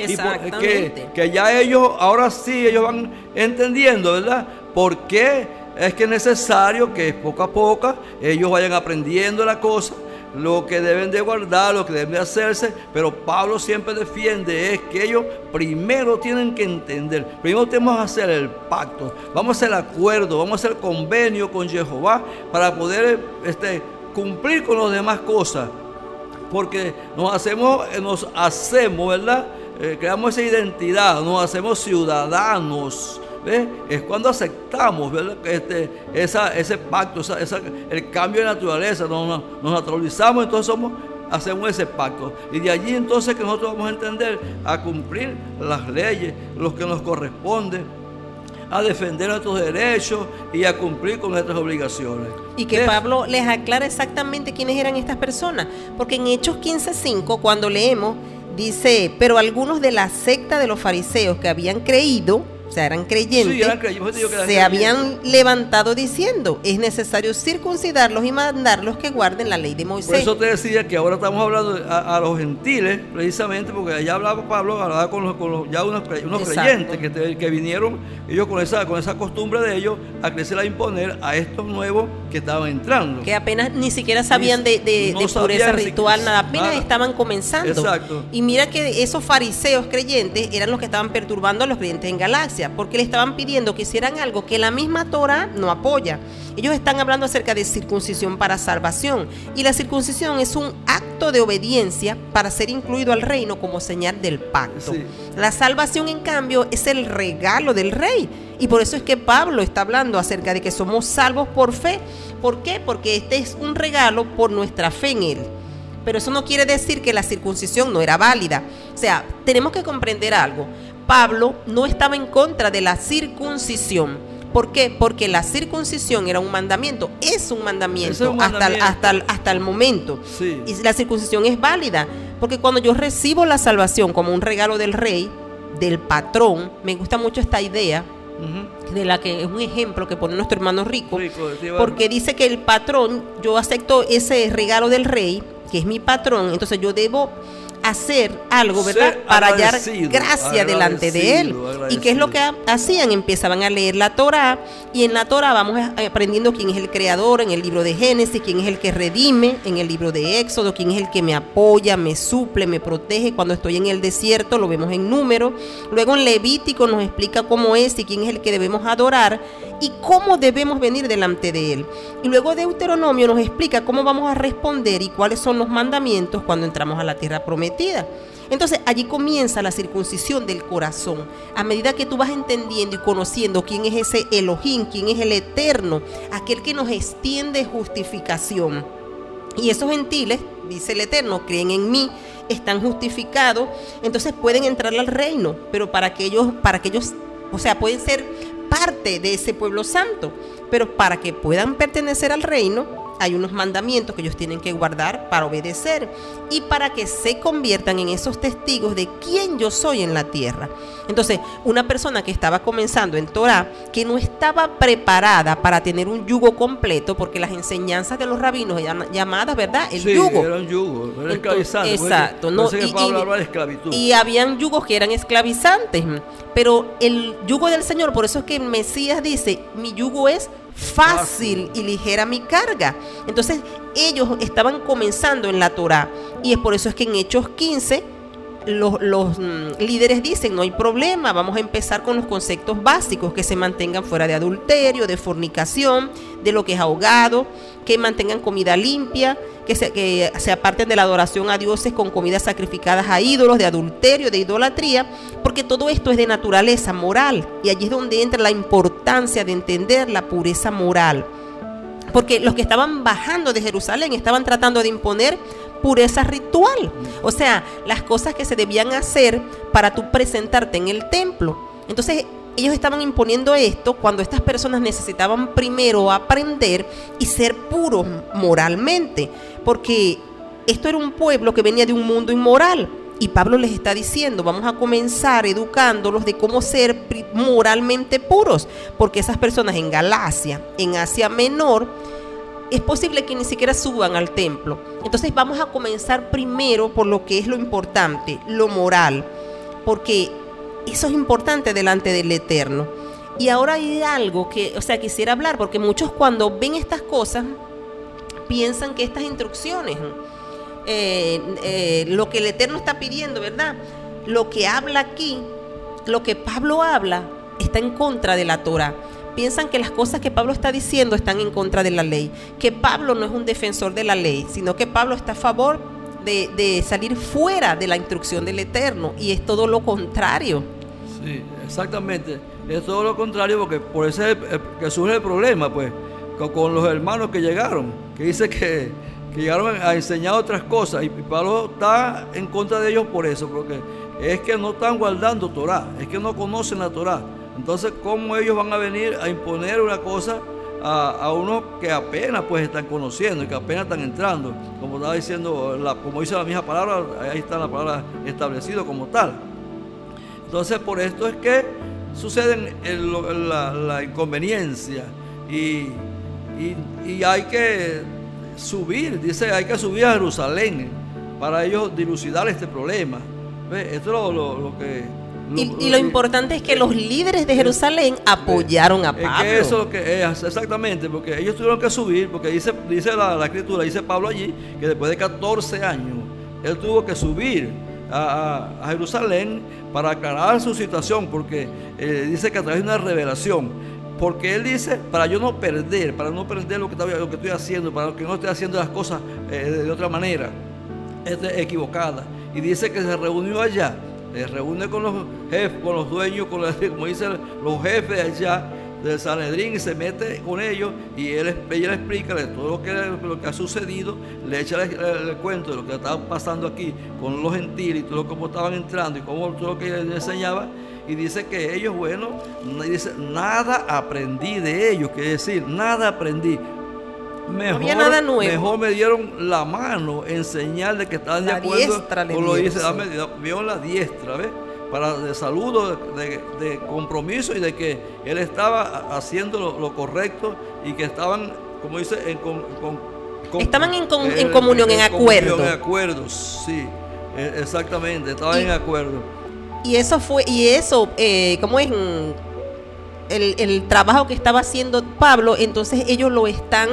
Y por- que, que ya ellos, ahora sí, ellos van entendiendo, ¿verdad? ¿Por qué es que es necesario que poco a poco ellos vayan aprendiendo la cosa, lo que deben de guardar, lo que deben de hacerse? Pero Pablo siempre defiende es que ellos primero tienen que entender, primero tenemos que hacer el pacto, vamos a hacer el acuerdo, vamos a hacer el convenio con Jehová para poder este, cumplir con las demás cosas porque nos hacemos, nos hacemos, ¿verdad? Eh, creamos esa identidad, nos hacemos ciudadanos. ¿ves? Es cuando aceptamos, Este, esa, ese pacto, esa- esa- el cambio de naturaleza, nos, naturalizamos, entonces somos, hacemos ese pacto. Y de allí entonces que nosotros vamos a entender a cumplir las leyes, los que nos corresponde, a defender nuestros derechos y a cumplir con nuestras obligaciones. Y que Pablo les aclara exactamente quiénes eran estas personas. Porque en Hechos 15:5, cuando leemos, dice, pero algunos de la secta de los fariseos que habían creído, o sea, eran creyentes, Sí, eran creyentes, por se creyentes. habían levantado diciendo, es necesario circuncidarlos y mandarlos que guarden la ley de Por Moisés. eso te decía que ahora estamos hablando a, a los gentiles, precisamente porque allá hablaba Pablo, hablaba con, los, con los- ya unos, unos creyentes que, te- que vinieron, ellos con esa, con esa costumbre de ellos, a crecer a imponer a estos nuevos que estaban entrando. que apenas ni siquiera sabían de, de- No de pureza sabían ritual, nada, apenas nada. estaban comenzando. Exacto. Y mira que esos fariseos creyentes eran los que estaban perturbando a los creyentes en Galaxia, porque le estaban pidiendo que hicieran algo que la misma Torah no apoya. Ellos están hablando acerca de circuncisión para salvación, y la circuncisión es un acto de obediencia para ser incluido al reino como señal del pacto. Sí. La salvación, en cambio, es el regalo del rey. Y por eso es que Pablo está hablando acerca de que somos salvos por fe. ¿Por qué? Porque este es un regalo por nuestra fe en él. Pero eso no quiere decir que la circuncisión no era válida. O sea, tenemos que comprender algo. Pablo no estaba en contra de la circuncisión. ¿Por qué? Porque la circuncisión era un mandamiento, es un mandamiento, Es un hasta, mandamiento. hasta, el- hasta el momento. Sí. Y la circuncisión es válida, porque cuando yo recibo la salvación como un regalo del rey, del patrón, me gusta mucho esta idea, de la que es un ejemplo que pone nuestro hermano rico, porque dice que el patrón, yo acepto ese regalo del rey, que es mi patrón, entonces yo debo hacer algo, ¿verdad? Ser Para hallar gracia delante de él. ¿Y qué es lo que ha- hacían? Empezaban a leer la Torah y en la Torah vamos aprendiendo quién es el creador en el libro de Génesis, quién es el que redime en el libro de Éxodo, quién es el que me apoya, me suple, me protege cuando estoy en el desierto, lo vemos en número. Luego en Levítico nos explica cómo es y quién es el que debemos adorar y cómo debemos venir delante de él. Y luego Deuteronomio nos explica cómo vamos a responder y cuáles son los mandamientos cuando entramos a la tierra prometida. Entonces allí comienza la circuncisión del corazón. A medida que tú vas entendiendo y conociendo quién es ese Elohim, quién es el eterno, aquel que nos extiende justificación. Y esos gentiles, dice el Eterno, creen en mí, están justificados, entonces pueden entrar al reino, pero para que ellos, para que ellos, o sea, pueden ser parte de ese pueblo santo, pero para que puedan pertenecer al reino, hay unos mandamientos que ellos tienen que guardar para obedecer y para que se conviertan en esos testigos de quién yo soy en la tierra. Entonces, una persona que estaba comenzando en Torah, que no estaba preparada para tener un yugo completo, porque las enseñanzas de los rabinos eran llamadas, ¿verdad? El Sí, yugo. Era un yugo, era esclavizante. por eso- exacto, no, y- y-. Y habían yugos que eran esclavizantes, pero el yugo del Señor, por eso es que el Mesías dice, mi yugo es fácil y ligera mi carga. Entonces ellos estaban comenzando en la Torah y es por eso es que en Hechos 15 los, mm, líderes dicen, no hay problema, vamos a empezar con los conceptos básicos, que se mantengan fuera de adulterio, de fornicación, de lo que es ahogado, que mantengan comida limpia, que se, que se aparten de la adoración a dioses con comidas sacrificadas a ídolos, de adulterio, de idolatría, porque todo esto es de naturaleza moral y allí es donde entra la importancia de entender la pureza moral. Porque los que estaban bajando de Jerusalén estaban tratando de imponer pureza ritual. O sea, las cosas que se debían hacer para tú presentarte en el templo. Entonces, ellos estaban imponiendo esto cuando estas personas necesitaban primero aprender y ser puros moralmente, porque esto era un pueblo que venía de un mundo inmoral. Y Pablo les está diciendo, vamos a comenzar educándolos de cómo ser moralmente puros, porque esas personas en Galacia, en Asia Menor, es posible que ni siquiera suban al templo. Entonces vamos a comenzar primero por lo que es lo importante, lo moral, porque eso es importante delante del Eterno. Y ahora hay algo que, o sea, quisiera hablar, porque muchos cuando ven estas cosas piensan que estas instrucciones, eh, eh, lo que el Eterno está pidiendo, ¿verdad? Lo que habla aquí, lo que Pablo habla, está en contra de la Torah. Piensan que las cosas que Pablo está diciendo están en contra de la ley, que Pablo no es un defensor de la ley, sino que Pablo está a favor de, salir fuera de la instrucción del Eterno, y es todo lo contrario. Sí, exactamente. Es todo lo contrario porque por eso que surge el problema, pues, con, con los hermanos que llegaron, que dice que, que llegaron a enseñar otras cosas y Pablo está en contra de ellos por eso, porque es que no están guardando Torah, es que no conocen la Torah. Entonces, ¿cómo ellos van a venir a imponer una cosa a, a unos que apenas pues están conociendo y que apenas están entrando? Como estaba diciendo, como dice la misma palabra, ahí está la palabra establecido como tal. Entonces, por esto es que suceden el- la, inconveniencia y, y- y hay que subir, dice, hay que subir a Jerusalén para ellos dilucidar este problema. ¿Ve? Esto es lo que... Y, y lo importante es que los líderes de Jerusalén apoyaron a Es Pablo. que eso es que es, exactamente, porque ellos tuvieron que subir, porque dice, dice la, la escritura, dice Pablo allí, que después de 14 años, él tuvo que subir a, a- a Jerusalén para aclarar su situación, porque eh, dice que a través de una revelación, porque él dice, para yo no perder, para no perder lo que, estaba- lo que estoy haciendo, para que no esté haciendo las cosas eh, de, de otra manera, este, equivocada. Y dice que se reunió allá, se reúne con los jefes, con los dueños, con la- como dicen los jefes allá del Sanedrín y se mete con ellos y él, ella le explica todo lo que, lo que ha sucedido, le echa el, el- cuento de lo que estaba pasando aquí con los gentiles y todo cómo estaban entrando y cómo todo lo que le enseñaba y dice que ellos, bueno, dice, nada aprendí de ellos, que decir, nada aprendí. Mejor, había nada nuevo. mejor me dieron la mano en señal de que estaban de acuerdo con lo dice, dame- me vieron la diestra, ¿ves? Para de saludo, de, de compromiso y de que él estaba ha- haciendo lo, lo correcto y que estaban, como dice, en, con- con- con- Estaban en eh, en comunión, en acuerdo. En acuerdo, sí, eh, exactamente, estaban Y- en acuerdo. Y eso fue, y eso, eh, ¿cómo es? El, el trabajo que estaba haciendo Pablo, entonces ellos lo están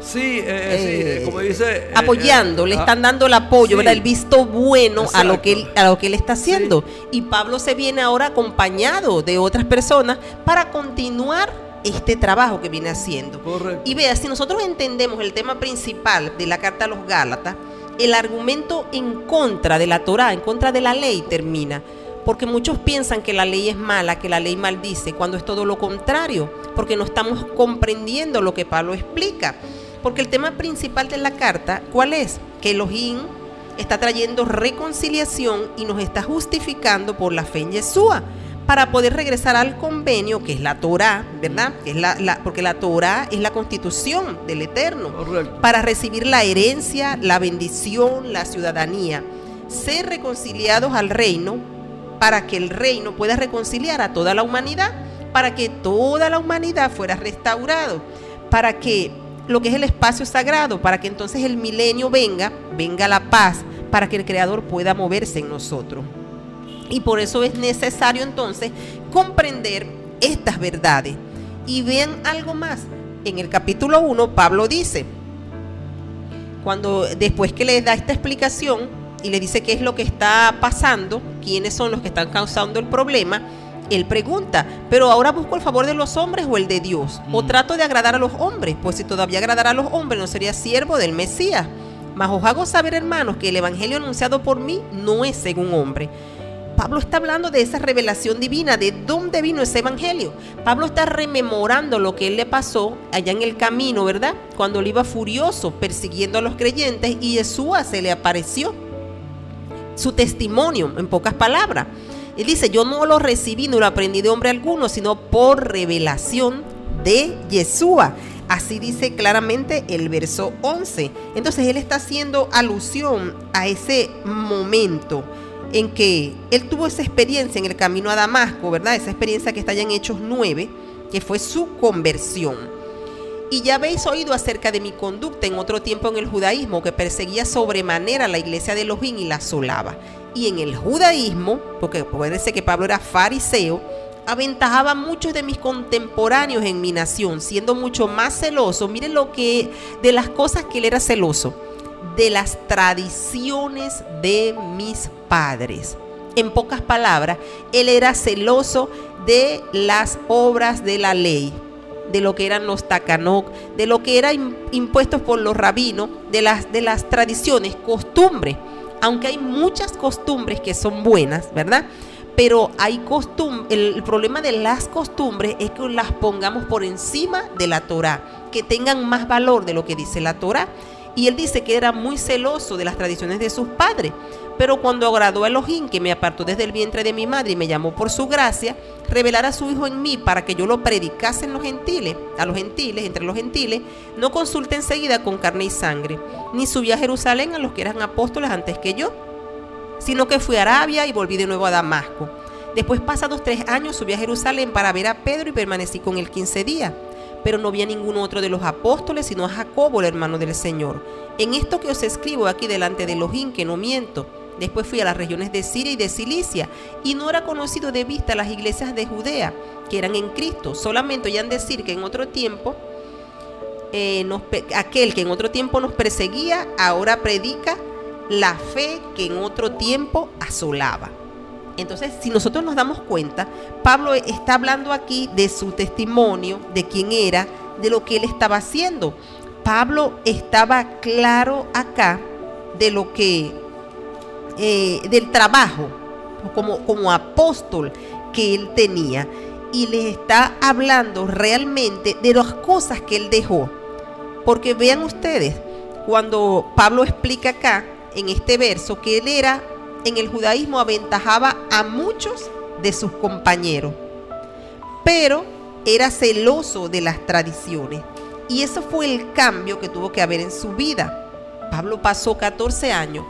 Sí, eh, eh, sí, eh, como dice... apoyando, le ah, están dando el apoyo, sí. ¿verdad? El visto bueno a lo, que él, a lo que él está haciendo. Y Pablo se viene ahora acompañado de otras personas para continuar este trabajo que viene haciendo. Correcto. Y vea, si nosotros entendemos el tema principal de la carta a los Gálatas, el argumento en contra de la Torah, en contra de la ley, termina. Porque muchos piensan que la ley es mala, que la ley maldice, cuando es todo lo contrario, porque no estamos comprendiendo lo que Pablo explica. Porque el tema principal de la carta, ¿cuál es? Que Elohim está trayendo reconciliación y nos está justificando por la fe en Yeshua para poder regresar al convenio que es la Torah, ¿verdad? Que es la, la- porque la Torah es la constitución del Eterno Correcto. para recibir la herencia, la bendición, la ciudadanía, ser reconciliados al reino para que el reino pueda reconciliar a toda la humanidad, para que toda la humanidad fuera restaurado, para que lo que es el espacio sagrado, para que entonces el milenio venga, venga la paz, para que el creador pueda moverse en nosotros. Y por eso es necesario entonces comprender estas verdades. Y vean algo más. En el capítulo 1, Pablo dice, cuando después que le da esta explicación y le dice qué es lo que está pasando, quiénes son los que están causando el problema, él pregunta, pero ahora busco el favor de los hombres o el de Dios, o trato de agradar a los hombres, pues si todavía agradara a los hombres no sería siervo del Mesías. Mas os hago saber, hermanos, que el evangelio anunciado por mí no es según hombre. Pablo está hablando de esa revelación divina, de dónde vino ese evangelio. Pablo está rememorando lo que él le pasó allá en el camino, ¿verdad? Cuando él iba furioso persiguiendo a los creyentes y Yeshua se le apareció. Su testimonio, en pocas palabras. Él dice, yo no lo recibí, no lo aprendí de hombre alguno, sino por revelación de Yeshua. Así dice claramente el verso 11. Entonces él está haciendo alusión a ese momento en que él tuvo esa experiencia en el camino a Damasco, ¿verdad? Esa experiencia que está allá en Hechos 9, que fue su conversión. Y ya habéis oído acerca de mi conducta en otro tiempo en el judaísmo, que perseguía sobremanera la iglesia de Elohim y la asolaba. Y en el judaísmo, porque puede ser que Pablo era fariseo, aventajaba a muchos de mis contemporáneos en mi nación, siendo mucho más celoso. Miren lo que, de las cosas que él era celoso, de las tradiciones de mis padres. En pocas palabras, él era celoso de las obras de la ley, de lo que eran los takanok, de lo que eran impuestos por los rabinos, de las, de las tradiciones, costumbres. Aunque hay muchas costumbres que son buenas, ¿verdad? Pero hay costumbre, el, el problema de las costumbres es que las pongamos por encima de la Torah, que tengan más valor de lo que dice la Torah. Y él dice que era muy celoso de las tradiciones de sus padres. Pero cuando agradó a Elohim, que me apartó desde el vientre de mi madre y me llamó por su gracia, revelar a su Hijo en mí para que yo lo predicase en los gentiles, a los gentiles, entre los gentiles, no consulte enseguida con carne y sangre, ni subí a Jerusalén a los que eran apóstoles antes que yo, sino que fui a Arabia y volví de nuevo a Damasco. Después, pasados tres años, subí a Jerusalén para ver a Pedro y permanecí con él 15 días. Pero no vi a ningún otro de los apóstoles, sino a Jacobo, el hermano del Señor. En esto que os escribo aquí delante de Elohim, que no miento. Después fui a las regiones de Siria y de Cilicia, y no era conocido de vista las iglesias de Judea, que eran en Cristo. Solamente oían decir que en otro tiempo, eh, aquel que en otro tiempo nos perseguía, ahora predica la fe que en otro tiempo asolaba. Entonces, si nosotros nos damos cuenta, Pablo está hablando aquí de su testimonio, de quién era, de lo que él estaba haciendo. Pablo estaba claro acá de lo que, eh, del trabajo como, como apóstol que él tenía. Y les está hablando realmente de las cosas que él dejó. Porque vean ustedes, cuando Pablo explica acá, en este verso, que él era, en el judaísmo, aventajaba a muchos de sus compañeros, pero era celoso de las tradiciones. Y eso fue el cambio que tuvo que haber en su vida. Pablo pasó 14 años.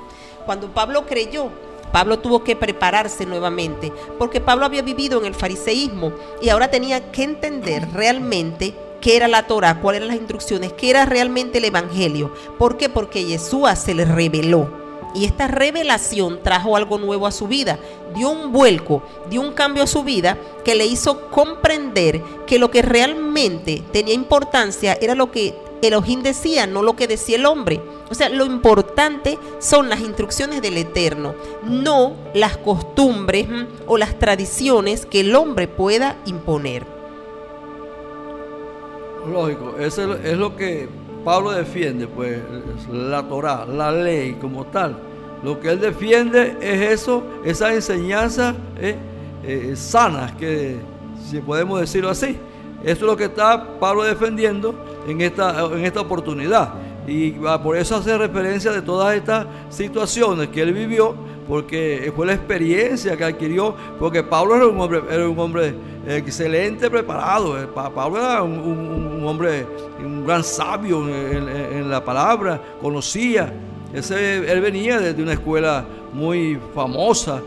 Cuando Pablo creyó, Pablo tuvo que prepararse nuevamente, porque Pablo había vivido en el fariseísmo y ahora tenía que entender realmente qué era la Torah, cuáles eran las instrucciones, qué era realmente el Evangelio. ¿Por qué? Porque Yeshua se le reveló. Y esta revelación trajo algo nuevo a su vida, dio un vuelco, dio un cambio a su vida que le hizo comprender que lo que realmente tenía importancia era lo que Elohim decía, no lo que decía el hombre. O sea, lo importante son las instrucciones del Eterno, no las costumbres mm, o las tradiciones que el hombre pueda imponer. Lógico, eso es lo que Pablo defiende, pues la Torah, la ley como tal. Lo que él defiende es eso, esas enseñanzas eh, eh, sanas, que si podemos decirlo así. Eso es lo que está Pablo defendiendo en esta, en esta oportunidad. Y por eso hace referencia de todas estas situaciones que él vivió, porque fue la experiencia que adquirió, porque Pablo era un hombre, era un hombre excelente preparado. Eh, Pa- Pablo era un, hombre, un gran sabio en, en- la palabra, conocía. Ese, él venía de, de una escuela muy famosa,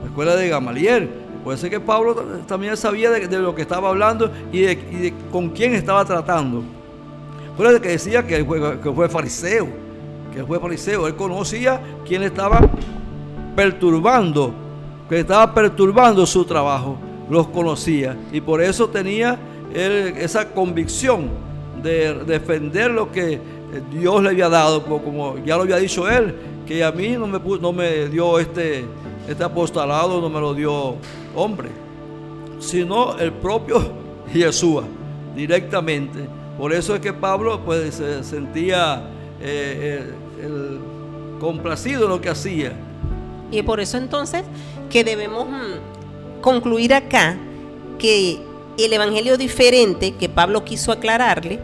la escuela de Gamaliel. Puede ser que Pablo también sabía de, lo que estaba hablando y de, con quién estaba tratando. El que decía que fue, que fue fariseo, que fue fariseo. Él conocía quién estaba perturbando, que estaba perturbando su trabajo. Los conocía y por eso tenía esa convicción de defender lo que Dios le había dado, como- ya lo había dicho él, que a mí no me, no me dio este, este apostolado, no me lo dio hombre, sino el propio Yeshua, directamente. Por eso es que Pablo pues, se sentía eh, el complacido en lo que hacía. Y por eso entonces que debemos mm, concluir acá que el evangelio diferente que Pablo quiso aclararle,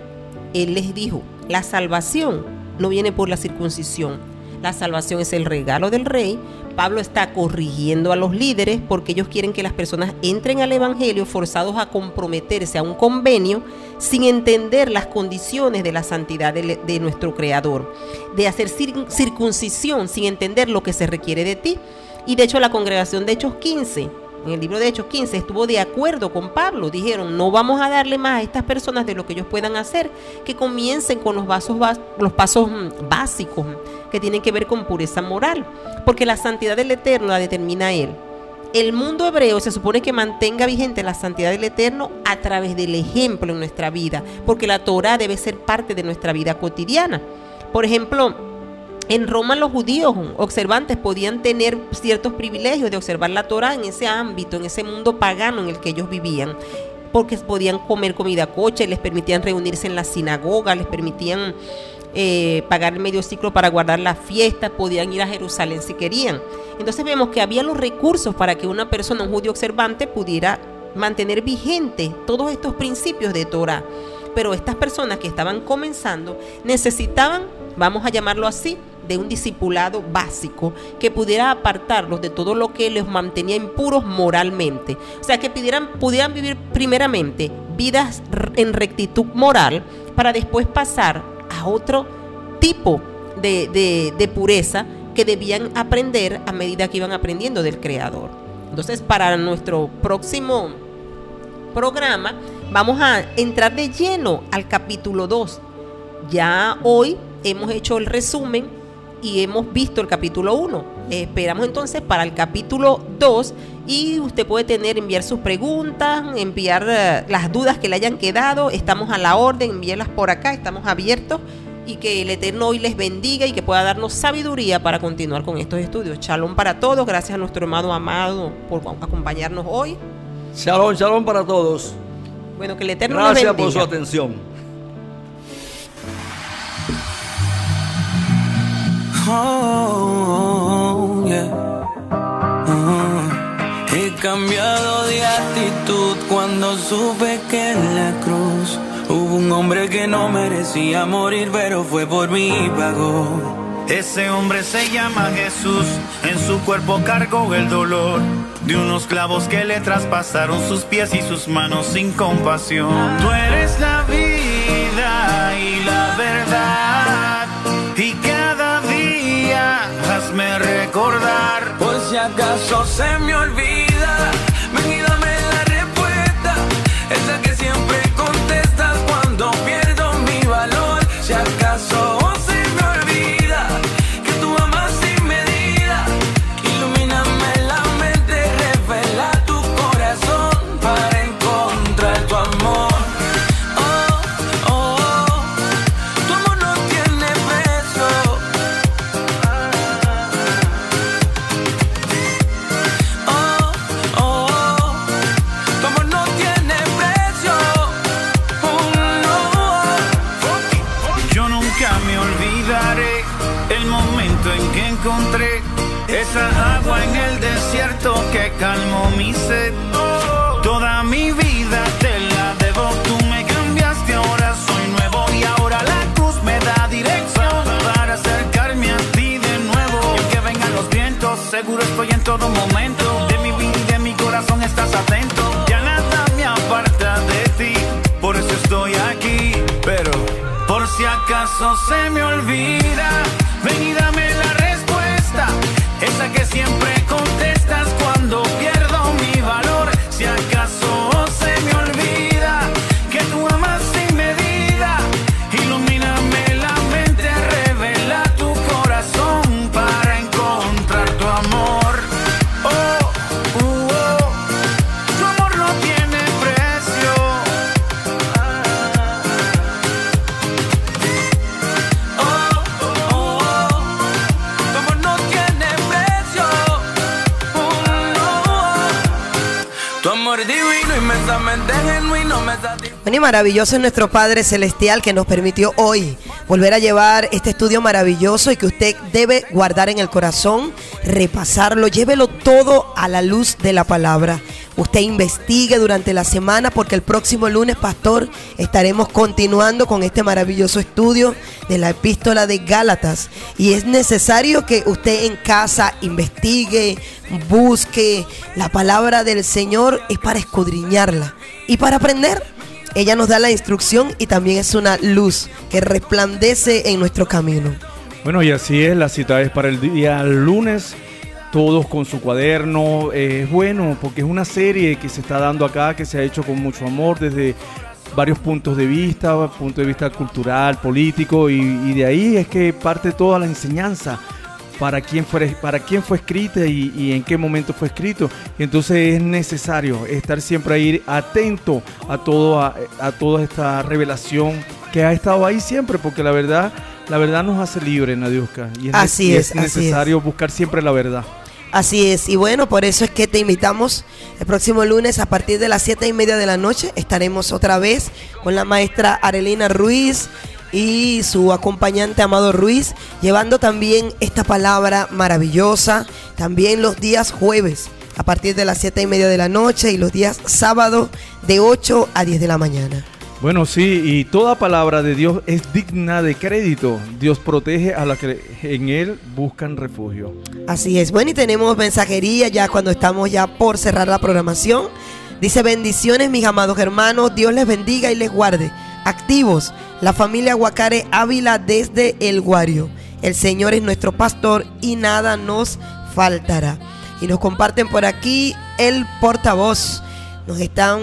él les dijo, la salvación no viene por la circuncisión, la salvación es el regalo del rey. Pablo está corrigiendo a los líderes porque ellos quieren que las personas entren al Evangelio forzados a comprometerse a un convenio sin entender las condiciones de la santidad de, nuestro Creador, de hacer cir- circuncisión sin entender lo que se requiere de ti. Y de hecho la congregación de Hechos 15, en el libro de Hechos 15, estuvo de acuerdo con Pablo. Dijeron, no vamos a darle más a estas personas de lo que ellos puedan hacer, que comiencen con los, pasos mm, básicos que tienen que ver con pureza moral, porque la santidad del Eterno la determina Él. El mundo hebreo se supone que mantenga vigente la santidad del Eterno a través del ejemplo en nuestra vida, porque la Torah debe ser parte de nuestra vida cotidiana. Por ejemplo, en Roma los judíos observantes podían tener ciertos privilegios de observar la Torah en ese ámbito, en ese mundo pagano en el que ellos vivían, porque podían comer comida coche, les permitían reunirse en la sinagoga, les permitían eh, pagar el medio ciclo para guardar la fiesta, podían ir a Jerusalén si querían. Entonces vemos que había los recursos para que una persona, un judío observante, pudiera mantener vigente todos estos principios de Torah. Pero estas personas que estaban comenzando necesitaban, vamos a llamarlo así, de un discipulado básico que pudiera apartarlos de todo lo que les mantenía impuros moralmente. O sea, que pudieran, pudieran vivir primeramente vidas en rectitud moral para después pasar a otro tipo de, de- de pureza que debían aprender a medida que iban aprendiendo del Creador. Entonces, para nuestro próximo programa, vamos a entrar de lleno al capítulo 2. Ya hoy hemos hecho el resumen y hemos visto el capítulo 1. Esperamos entonces para el capítulo 2 y usted puede tener, enviar sus preguntas, enviar eh, las dudas que le hayan quedado. Estamos a la orden, envíelas por acá, estamos abiertos y que el Eterno hoy les bendiga y que pueda darnos sabiduría para continuar con estos estudios. Shalom para todos, gracias a nuestro hermano amado por acompañarnos hoy. Shalom, shalom para todos. Bueno, que el Eterno les Gracias bendiga. por su atención. Oh, Ah, He cambiado de actitud cuando supe que en la cruz hubo un hombre que no merecía morir, pero fue por mí y pagó. Ese hombre se llama Jesús, en su cuerpo cargó el dolor de unos clavos que le traspasaron sus pies y sus manos sin compasión. Tú eres la vida y la recordar. Por si acaso se me olvida, todo momento. De mi vida y de mi corazón estás atento. Ya nada me aparta de ti, por eso estoy aquí. Pero por si acaso se me olvida, ven y dame la respuesta. Esa que siempre contestas cuando pierdo Bueno, y maravilloso es nuestro Padre Celestial que nos permitió hoy volver a llevar este estudio maravilloso y que usted debe guardar en el corazón. repasarlo, llévelo todo a la luz de la palabra. Usted investigue durante la semana porque el próximo lunes, pastor, estaremos continuando con este maravilloso estudio de la epístola de Gálatas. Y es necesario que usted en casa investigue, busque. La palabra del Señor es para escudriñarla y para aprender. Ella nos da la instrucción y también es una luz que resplandece en nuestro camino. Bueno, y así es, la cita es para el día lunes, todos con su cuaderno. Eh, es bueno porque es una serie que se está dando acá, que se ha hecho con mucho amor desde varios puntos de vista, punto de vista cultural, político, y, de ahí es que parte toda la enseñanza para quién fue, para quién fue escrita y, en qué momento fue escrito. Entonces es necesario estar siempre ahí atento a, todo, a toda esta revelación que ha estado ahí siempre, porque la verdad, la verdad nos hace libres, Nadiuska. Y es, Así y es, es así necesario buscar siempre la verdad. Así es, y bueno, por eso es que te invitamos el próximo lunes a partir de las siete y media de la noche. Estaremos otra vez con la maestra Arelina Ruiz y su acompañante Amado Ruiz, llevando también esta palabra maravillosa. También los días jueves a partir de las siete y media de la noche y los días sábado de 8 a 10 de la mañana. Bueno, sí, y toda palabra de Dios es digna de crédito. Dios protege a los que en Él buscan refugio. Así es. Bueno, y tenemos mensajería ya cuando estamos ya por cerrar la programación. Dice bendiciones mis amados hermanos, Dios les bendiga y les guarde. Activos, la familia Guacare Ávila desde El Guario. El Señor es nuestro pastor y nada nos faltará. Y nos comparten por aquí el portavoz. Nos están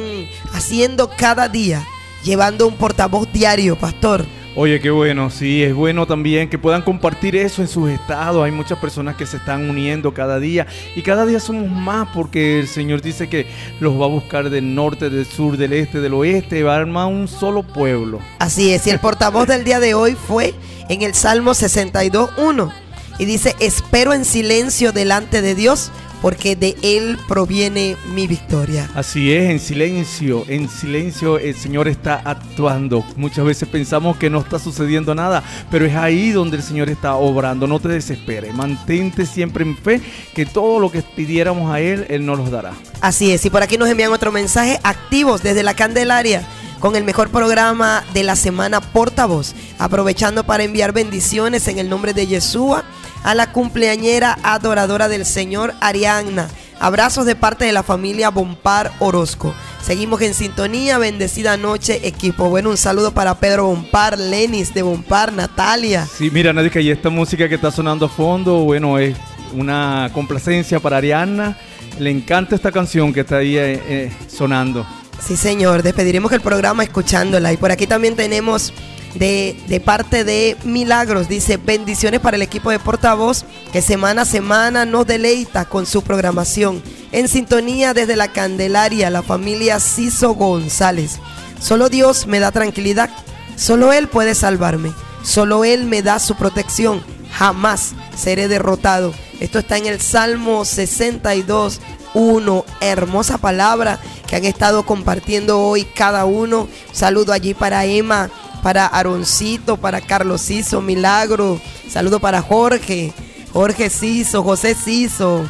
haciendo cada día, llevando un portavoz diario, pastor. Oye, qué bueno, sí, es bueno también que puedan compartir eso en sus estados. Hay muchas personas que se están uniendo cada día y cada día somos más porque el Señor dice que los va a buscar del norte, del sur, del este, del oeste, va a armar un solo pueblo. Así es, y el portavoz del día de hoy fue en el Salmo 62.1 y dice, espero en silencio delante de Dios porque de Él proviene mi victoria. Así es, en silencio, en silencio el Señor está actuando. Muchas veces pensamos que no está sucediendo nada, pero es ahí donde el Señor está obrando. No te desesperes, mantente siempre en fe que todo lo que pidiéramos a Él, Él nos los dará. Así es, y por aquí nos envían otro mensaje, activos desde la Candelaria con el mejor programa de la semana Portavoz, aprovechando para enviar bendiciones en el nombre de Yeshua a la cumpleañera adoradora del Señor Arianna. Abrazos de parte de la familia Bompar Orozco. Seguimos en sintonía, bendecida noche equipo. Bueno, un saludo para Pedro Bompar, Lenis de Bompar, Natalia. Sí, mira, Nadia, y esta música que está sonando a fondo, bueno, es una complacencia para Ariana. Le encanta esta canción que está ahí eh, eh, sonando. Sí, señor, despediremos el programa escuchándola. Y por aquí también tenemos de, de, parte de Milagros, dice bendiciones para el equipo de portavoz que semana a semana nos deleita con su programación. En sintonía desde la Candelaria, la familia Ciso González. Solo Dios me da tranquilidad, solo Él puede salvarme, solo Él me da su protección, jamás seré derrotado. Esto está en el Salmo 62, 1. Hermosa palabra que han estado compartiendo hoy cada uno. Saludo allí para Emma, para Aroncito, para Carlos Ciso, Milagro. Saludo para Jorge, Jorge Ciso, José Ciso.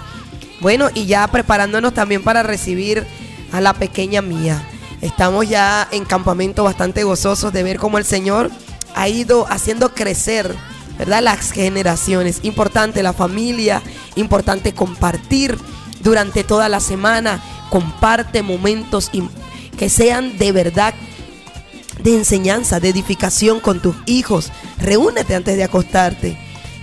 Bueno, y ya preparándonos también para recibir a la pequeña mía. Estamos ya en campamento bastante gozosos de ver cómo el Señor ha ido haciendo crecer, ¿verdad? Las generaciones. Importante la familia, importante compartir durante toda la semana. Comparte momentos que sean de verdad de enseñanza, de edificación con tus hijos. Reúnete antes de acostarte.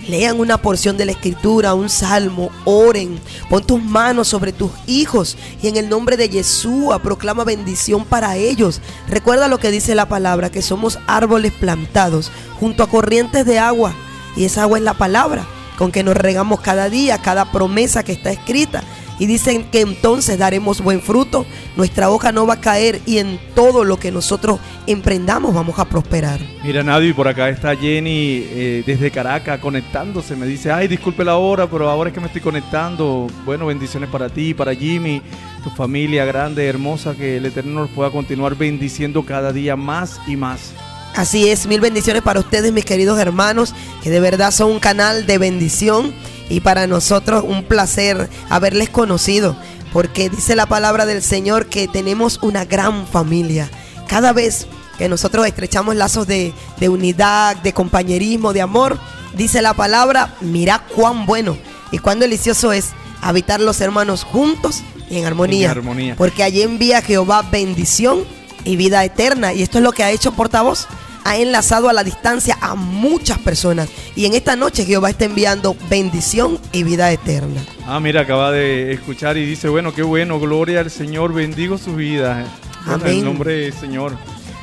Lean una porción de la escritura, un salmo, oren, pon tus manos sobre tus hijos y en el nombre de Yeshua proclama bendición para ellos. Recuerda lo que dice la palabra, que somos árboles plantados junto a corrientes de agua y esa agua es la palabra con que nos regamos cada día, cada promesa que está escrita. Y dicen que entonces daremos buen fruto, nuestra hoja no va a caer y en todo lo que nosotros emprendamos vamos a prosperar. Mira, Nadio, y por acá está Jenny eh, desde Caracas conectándose. Me dice, ay, disculpe la hora, pero ahora es que me estoy conectando. Bueno, bendiciones para ti, para Jimmy, tu familia grande, hermosa, que el Eterno nos pueda continuar bendiciendo cada día más y más. Así es, mil bendiciones para ustedes, mis queridos hermanos, que de verdad son un canal de bendición y para nosotros un placer haberles conocido, porque dice la palabra del Señor que tenemos una gran familia. Cada vez que nosotros estrechamos lazos de, de unidad, de compañerismo, de amor, dice la palabra, mira cuán bueno y cuán delicioso es habitar los hermanos juntos y en armonía. En armonía. Porque allí envía Jehová bendición y vida eterna. Y esto es lo que ha hecho portavoz. Ha enlazado a la distancia a muchas personas. Y en esta noche Jehová está enviando bendición y vida eterna. Ah, mira, acaba de escuchar y dice, bueno, qué bueno, gloria al Señor, bendigo su vida. Bueno, en Amén. el nombre del Señor.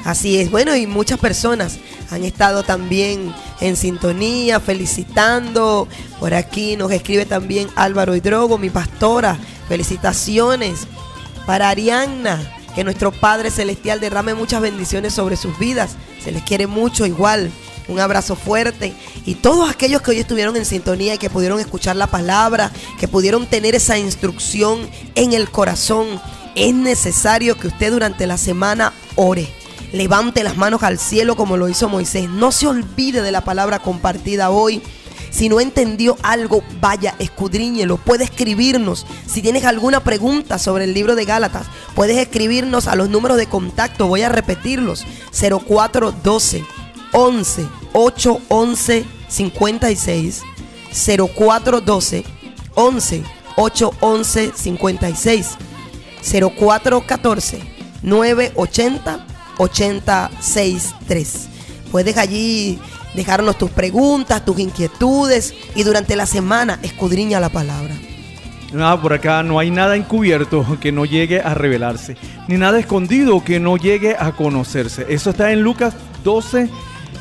Así es, bueno, y muchas personas han estado también en sintonía, felicitando. Por aquí nos escribe también Álvaro Hidrogo, mi pastora. Felicitaciones para Arianna, que nuestro Padre Celestial derrame muchas bendiciones sobre sus vidas. Se les quiere mucho igual. Un abrazo fuerte. Y todos aquellos que hoy estuvieron en sintonía y que pudieron escuchar la palabra, que pudieron tener esa instrucción en el corazón, es necesario que usted durante la semana ore. Levante las manos al cielo como lo hizo Moisés. No se olvide de la palabra compartida hoy. Si no entendió algo, vaya, escudriñelo. Puede escribirnos. Si tienes alguna pregunta sobre el libro de Gálatas, puedes escribirnos a los números de contacto. Voy a repetirlos. 0412 11 8 11 56 0412 11 8 11 56 0414 980 863. Puedes allí dejarnos tus preguntas, tus inquietudes y durante la semana escudriña la palabra. Por acá no hay nada encubierto que no llegue a revelarse, ni nada escondido que no llegue a conocerse. Eso está en Lucas 12,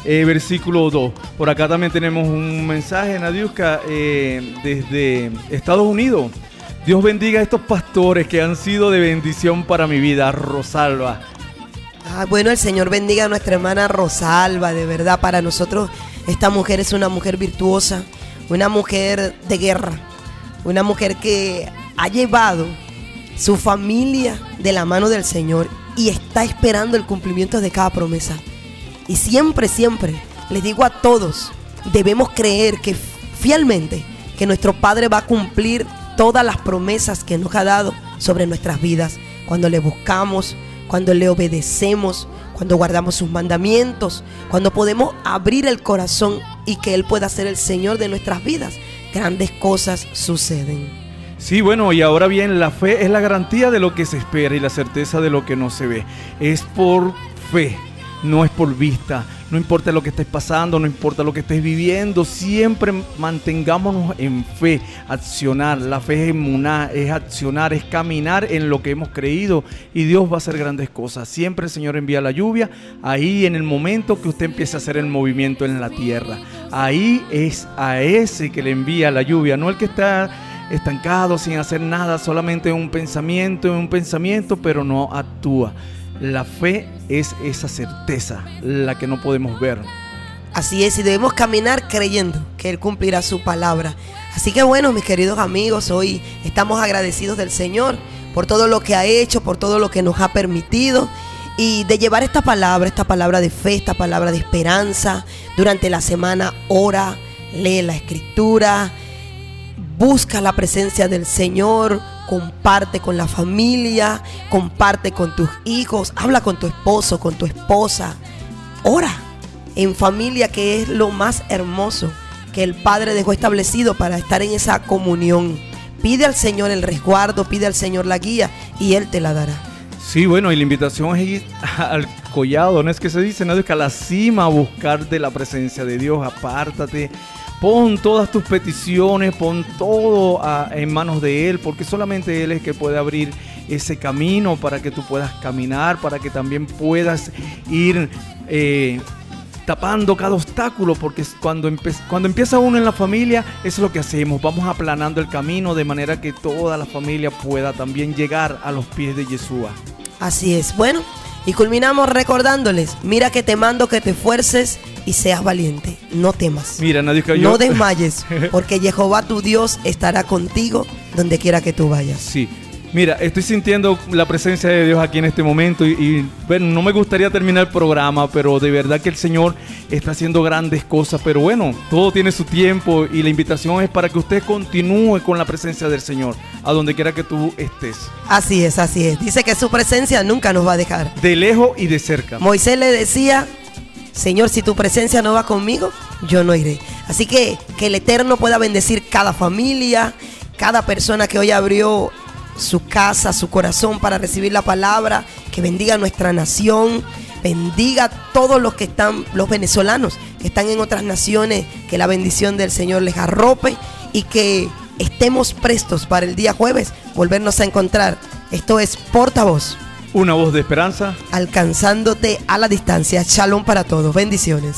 eh, versículo 2. Por acá también tenemos un mensaje, Nadiuska, eh, desde Estados Unidos. Dios bendiga a estos pastores que han sido de bendición para mi vida, Rosalba. Ah, bueno, el Señor bendiga a nuestra hermana Rosalba, de verdad, para nosotros esta mujer es una mujer virtuosa, una mujer de guerra, una mujer que ha llevado su familia de la mano del Señor y está esperando el cumplimiento de cada promesa. Y siempre, siempre les digo a todos, debemos creer que fielmente que nuestro Padre va a cumplir todas las promesas que nos ha dado sobre nuestras vidas cuando le buscamos, cuando le obedecemos, cuando guardamos sus mandamientos, cuando podemos abrir el corazón y que Él pueda ser el Señor de nuestras vidas. Grandes cosas suceden. Sí, bueno, y ahora bien, la fe es la garantía de lo que se espera y la certeza de lo que no se ve. Es por fe, no es por vista. No importa lo que estés pasando, no importa lo que estés viviendo, siempre mantengámonos en fe, accionar. La fe es emuná, es accionar, es caminar en lo que hemos creído y Dios va a hacer grandes cosas. Siempre el Señor envía la lluvia, ahí en el momento que usted empiece a hacer el movimiento en la tierra. Ahí es a ese que le envía la lluvia, no el que está estancado sin hacer nada, solamente un pensamiento, un pensamiento, pero no actúa. La fe es esa certeza, la que no podemos ver. Así es, y debemos caminar creyendo que Él cumplirá su palabra. Así que bueno, mis queridos amigos, hoy estamos agradecidos del Señor por todo lo que ha hecho, por todo lo que nos ha permitido y de llevar esta palabra, esta palabra de fe, esta palabra de esperanza. Durante la semana ora, lee la escritura, busca la presencia del Señor, comparte con la familia, comparte con tus hijos, habla con tu esposo, con tu esposa. Ora en familia, que es lo más hermoso que el Padre dejó establecido para estar en esa comunión. Pide al Señor el resguardo, pide al Señor la guía y Él te la dará. Sí, bueno, y la invitación es ir al collado, no es que se dice, no es que a la cima a buscar de la presencia de Dios, apártate, pon todas tus peticiones, pon todo a- en manos de Él, porque solamente Él es que puede abrir ese camino para que tú puedas caminar, para que también puedas ir eh, tapando cada obstáculo, porque cuando, cuando empieza uno en la familia, eso es lo que hacemos, vamos aplanando el camino de manera que toda la familia pueda también llegar a los pies de Yeshua. Así es. Bueno, y culminamos recordándoles, mira que te mando que te esfuerces y seas valiente. No temas. Mira, yo- No desmayes, porque Jehová tu Dios estará contigo donde quiera que tú vayas. Sí. Mira, estoy sintiendo la presencia de Dios aquí en este momento y, y, bueno, no me gustaría terminar el programa, pero de verdad que el Señor está haciendo grandes cosas, pero bueno, todo tiene su tiempo y la invitación es para que usted continúe con la presencia del Señor, a donde quiera que tú estés, Así es, así es. Dice que su presencia nunca nos va a dejar. de lejos y de cerca. Moisés le decía, Señor, si tu presencia no va conmigo, yo no iré. Así que que el Eterno pueda bendecir cada familia, cada persona que hoy abrió su casa, su corazón para recibir la palabra, que bendiga nuestra nación, bendiga a todos los que están, los venezolanos que están en otras naciones, que la bendición del Señor les arrope y que estemos prestos para el día jueves volvernos a encontrar. Esto es portavoz Una voz de esperanza. alcanzándote a la distancia. Shalom para todos. Bendiciones.